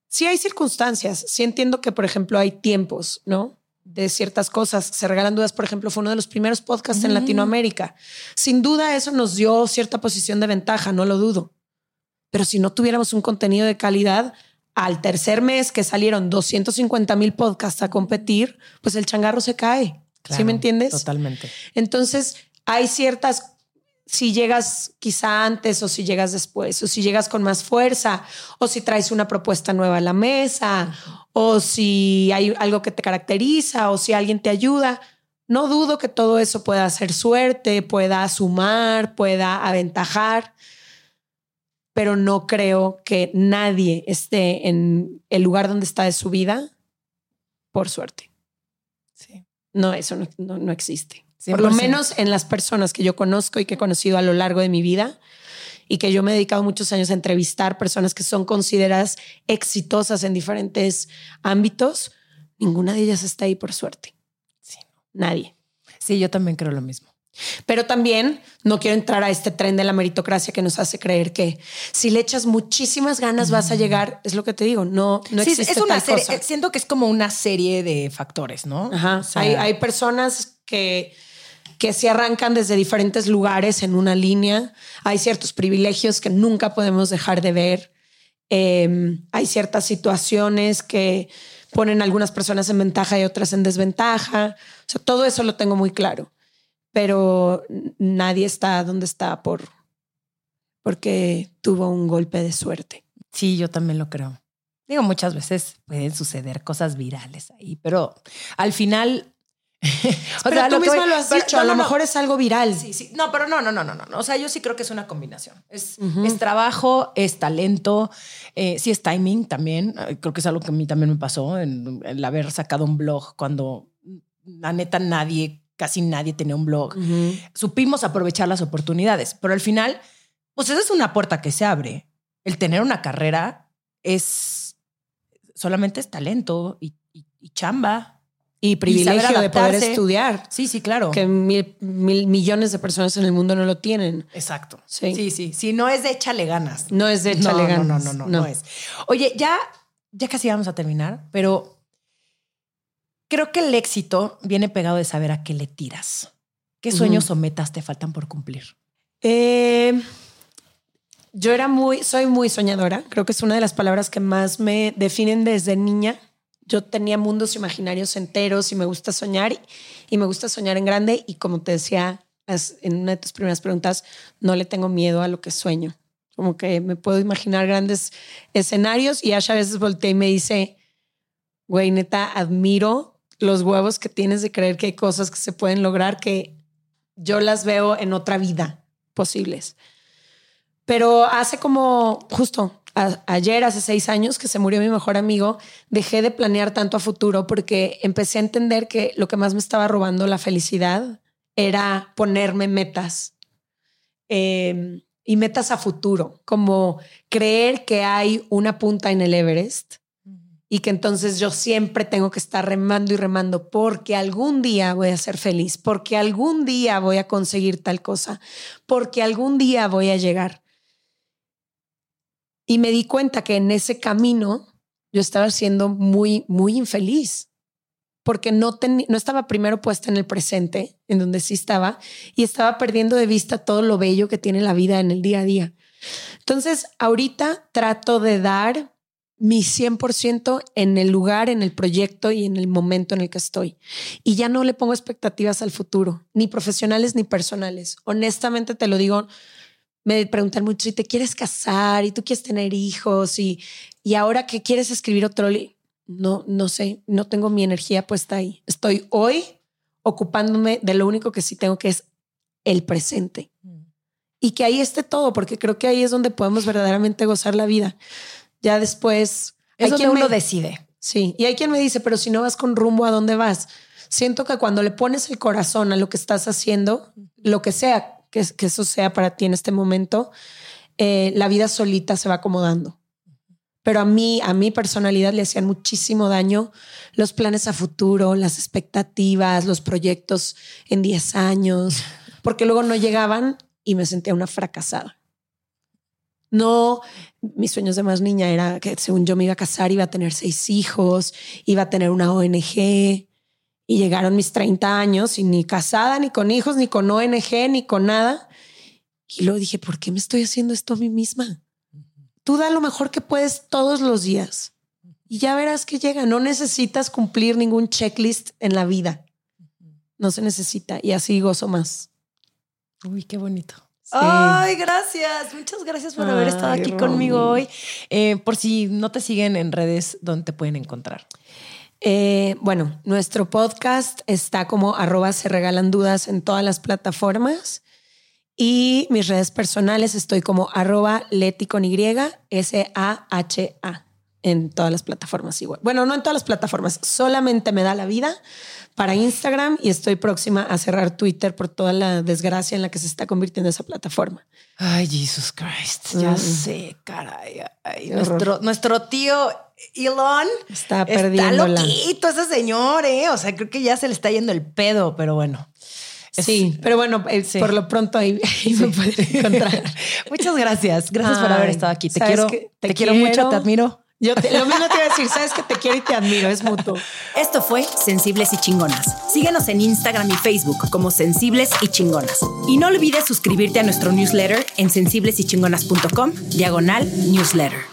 Sí hay circunstancias, sí entiendo que, por ejemplo, hay tiempos, ¿no? de ciertas cosas. Se regalan dudas, por ejemplo, fue uno de los primeros podcasts en Latinoamérica. Sin duda eso nos dio cierta posición de ventaja, no lo dudo. Pero si no tuviéramos un contenido de calidad, al tercer mes que salieron 250 mil podcasts a competir, pues el changarro se cae. ¿Sí me entiendes? Totalmente. Entonces, hay ciertas si llegas quizá antes o si llegas después, o si llegas con más fuerza, o si traes una propuesta nueva a la mesa, o si hay algo que te caracteriza, o si alguien te ayuda. No dudo que todo eso pueda ser suerte, pueda sumar, pueda aventajar, pero no creo que nadie esté en el lugar donde está de su vida por suerte. Sí. No, eso no existe. Por lo menos en las personas que yo conozco y que he conocido a lo largo de mi vida y que yo me he dedicado muchos años a entrevistar personas que son consideradas exitosas en diferentes ámbitos, ninguna de ellas está ahí por suerte. Sí. Nadie. Sí, yo también creo lo mismo. Pero también no quiero entrar a este tren de la meritocracia que nos hace creer que si le echas muchísimas ganas vas a llegar. Es lo que te digo, no, no existe es una serie, Siento que es como una serie de factores, ¿no? Ajá. hay, hay personas que que se arrancan desde diferentes lugares en una línea. Hay ciertos privilegios que nunca podemos dejar de ver. Em, hay ciertas situaciones que ponen a algunas personas en ventaja y otras en desventaja. O sea, todo eso lo tengo muy claro. Pero nadie está donde está por porque tuvo un golpe de suerte. Sí, yo también lo creo. Digo, muchas veces pueden suceder cosas virales ahí, pero al final (laughs) o pero sea, tú mismo lo has dicho, a lo mejor es algo viral. Sí, sí. No, pero no, no, no, no, no. O sea, yo sí creo que es una combinación. Es, es trabajo, es talento, eh, sí es timing también. Creo que es algo que a mí también me pasó, en, el haber sacado un blog cuando la neta nadie, casi nadie tenía un blog. Supimos aprovechar las oportunidades, pero al final, pues esa es una puerta que se abre. El tener una carrera es solamente es talento y chamba y privilegio de poder estudiar. Sí, sí, claro. Que mil, millones de personas en el mundo no lo tienen. Exacto. Sí, sí, sí. Si no es de échale ganas. No es de échale ganas. No, no, no, no, no, es. Oye, ya, ya casi vamos a terminar, pero creo que el éxito viene pegado de saber a qué le tiras. ¿Qué sueños o metas te faltan por cumplir? Eh, yo era muy, soy muy soñadora. Creo que es una de las palabras que más me definen desde niña yo tenía mundos imaginarios enteros y me gusta soñar y, me gusta soñar en grande y como te decía en una de tus primeras preguntas, no le tengo miedo a lo que sueño. Como que me puedo imaginar grandes escenarios y Asha a veces voltea y me dice, güey, neta, admiro los huevos que tienes de creer que hay cosas que se pueden lograr que yo las veo en otra vida posibles. Pero hace como justo ayer, hace seis años que se murió mi mejor amigo, dejé de planear tanto a futuro porque empecé a entender que lo que más me estaba robando la felicidad era ponerme metas em, y metas a futuro, como creer que hay una punta en el Everest y que entonces yo siempre tengo que estar remando y remando porque algún día voy a ser feliz, porque algún día voy a conseguir tal cosa, porque algún día voy a llegar. Y me di cuenta que en ese camino yo estaba siendo muy, muy infeliz porque no, no estaba primero puesta en el presente, en donde sí estaba, y estaba perdiendo de vista todo lo bello que tiene la vida en el día a día. Entonces, ahorita trato de dar mi 100% en el lugar, en el proyecto y en el momento en el que estoy. Y ya no le pongo expectativas al futuro, ni profesionales ni personales. Honestamente te lo digo, me preguntan mucho, si te quieres casar y tú quieres tener hijos y, y ahora que quieres escribir otro libro, no, no sé, no tengo mi energía puesta ahí. Estoy hoy ocupándome de lo único que sí tengo, que es el presente. Mm. Y que ahí esté todo, porque creo que ahí es donde podemos verdaderamente gozar la vida. Ya después... Es donde uno decide. Sí, y hay quien me dice, pero si no vas con rumbo, ¿a dónde vas? Siento que cuando le pones el corazón a lo que estás haciendo, lo que sea, que, eso sea para ti en este momento, eh, la vida solita se va acomodando. Pero a mí, a mi personalidad le hacían muchísimo daño los planes a futuro, las expectativas, los proyectos en 10 años, porque luego no llegaban y me sentía una fracasada. No, mis sueños de más niña era que según yo me iba a casar, iba a tener seis hijos, iba a tener una ONG, Y llegaron mis 30 años y ni casada, ni con hijos, ni con ONG, ni con nada. Y luego dije, ¿por qué me estoy haciendo esto a mí misma? Tú da lo mejor que puedes todos los días y ya verás que llega. No necesitas cumplir ningún checklist en la vida. No se necesita y así gozo más. Uy, qué bonito. Ay, gracias. Muchas gracias por haber estado aquí conmigo hoy. Eh, por si no te siguen en redes, ¿dónde te pueden encontrar? Eh, bueno, nuestro podcast está como arroba se regalan dudas en todas las plataformas. Y mis redes personales estoy como arroba leti con Y, S-A-H-A, en todas las plataformas igual. Bueno, no en todas las plataformas, solamente me da la vida para Instagram y estoy próxima a cerrar Twitter por toda la desgracia en la que se está convirtiendo esa plataforma. Ay, Jesus Christ, ya sé, caray. nuestro, nuestro tío Elon está perdiendo. Está loquito ese señor, ¿eh? O sea, creo que ya se le está yendo el pedo, pero bueno. Sí, pero bueno, eh, por lo pronto ahí, me pueden encontrar. (laughs) Muchas gracias. Gracias por haber estado aquí. Te quiero, te, quiero, mucho, te admiro. Yo lo mismo te iba a decir, sabes que te quiero y te admiro, es mutuo. Esto fue Sensibles y Chingonas. Síguenos en Instagram y Facebook como Sensibles y Chingonas. Y no olvides suscribirte a nuestro newsletter en sensiblesychingonas.com, diagonal newsletter.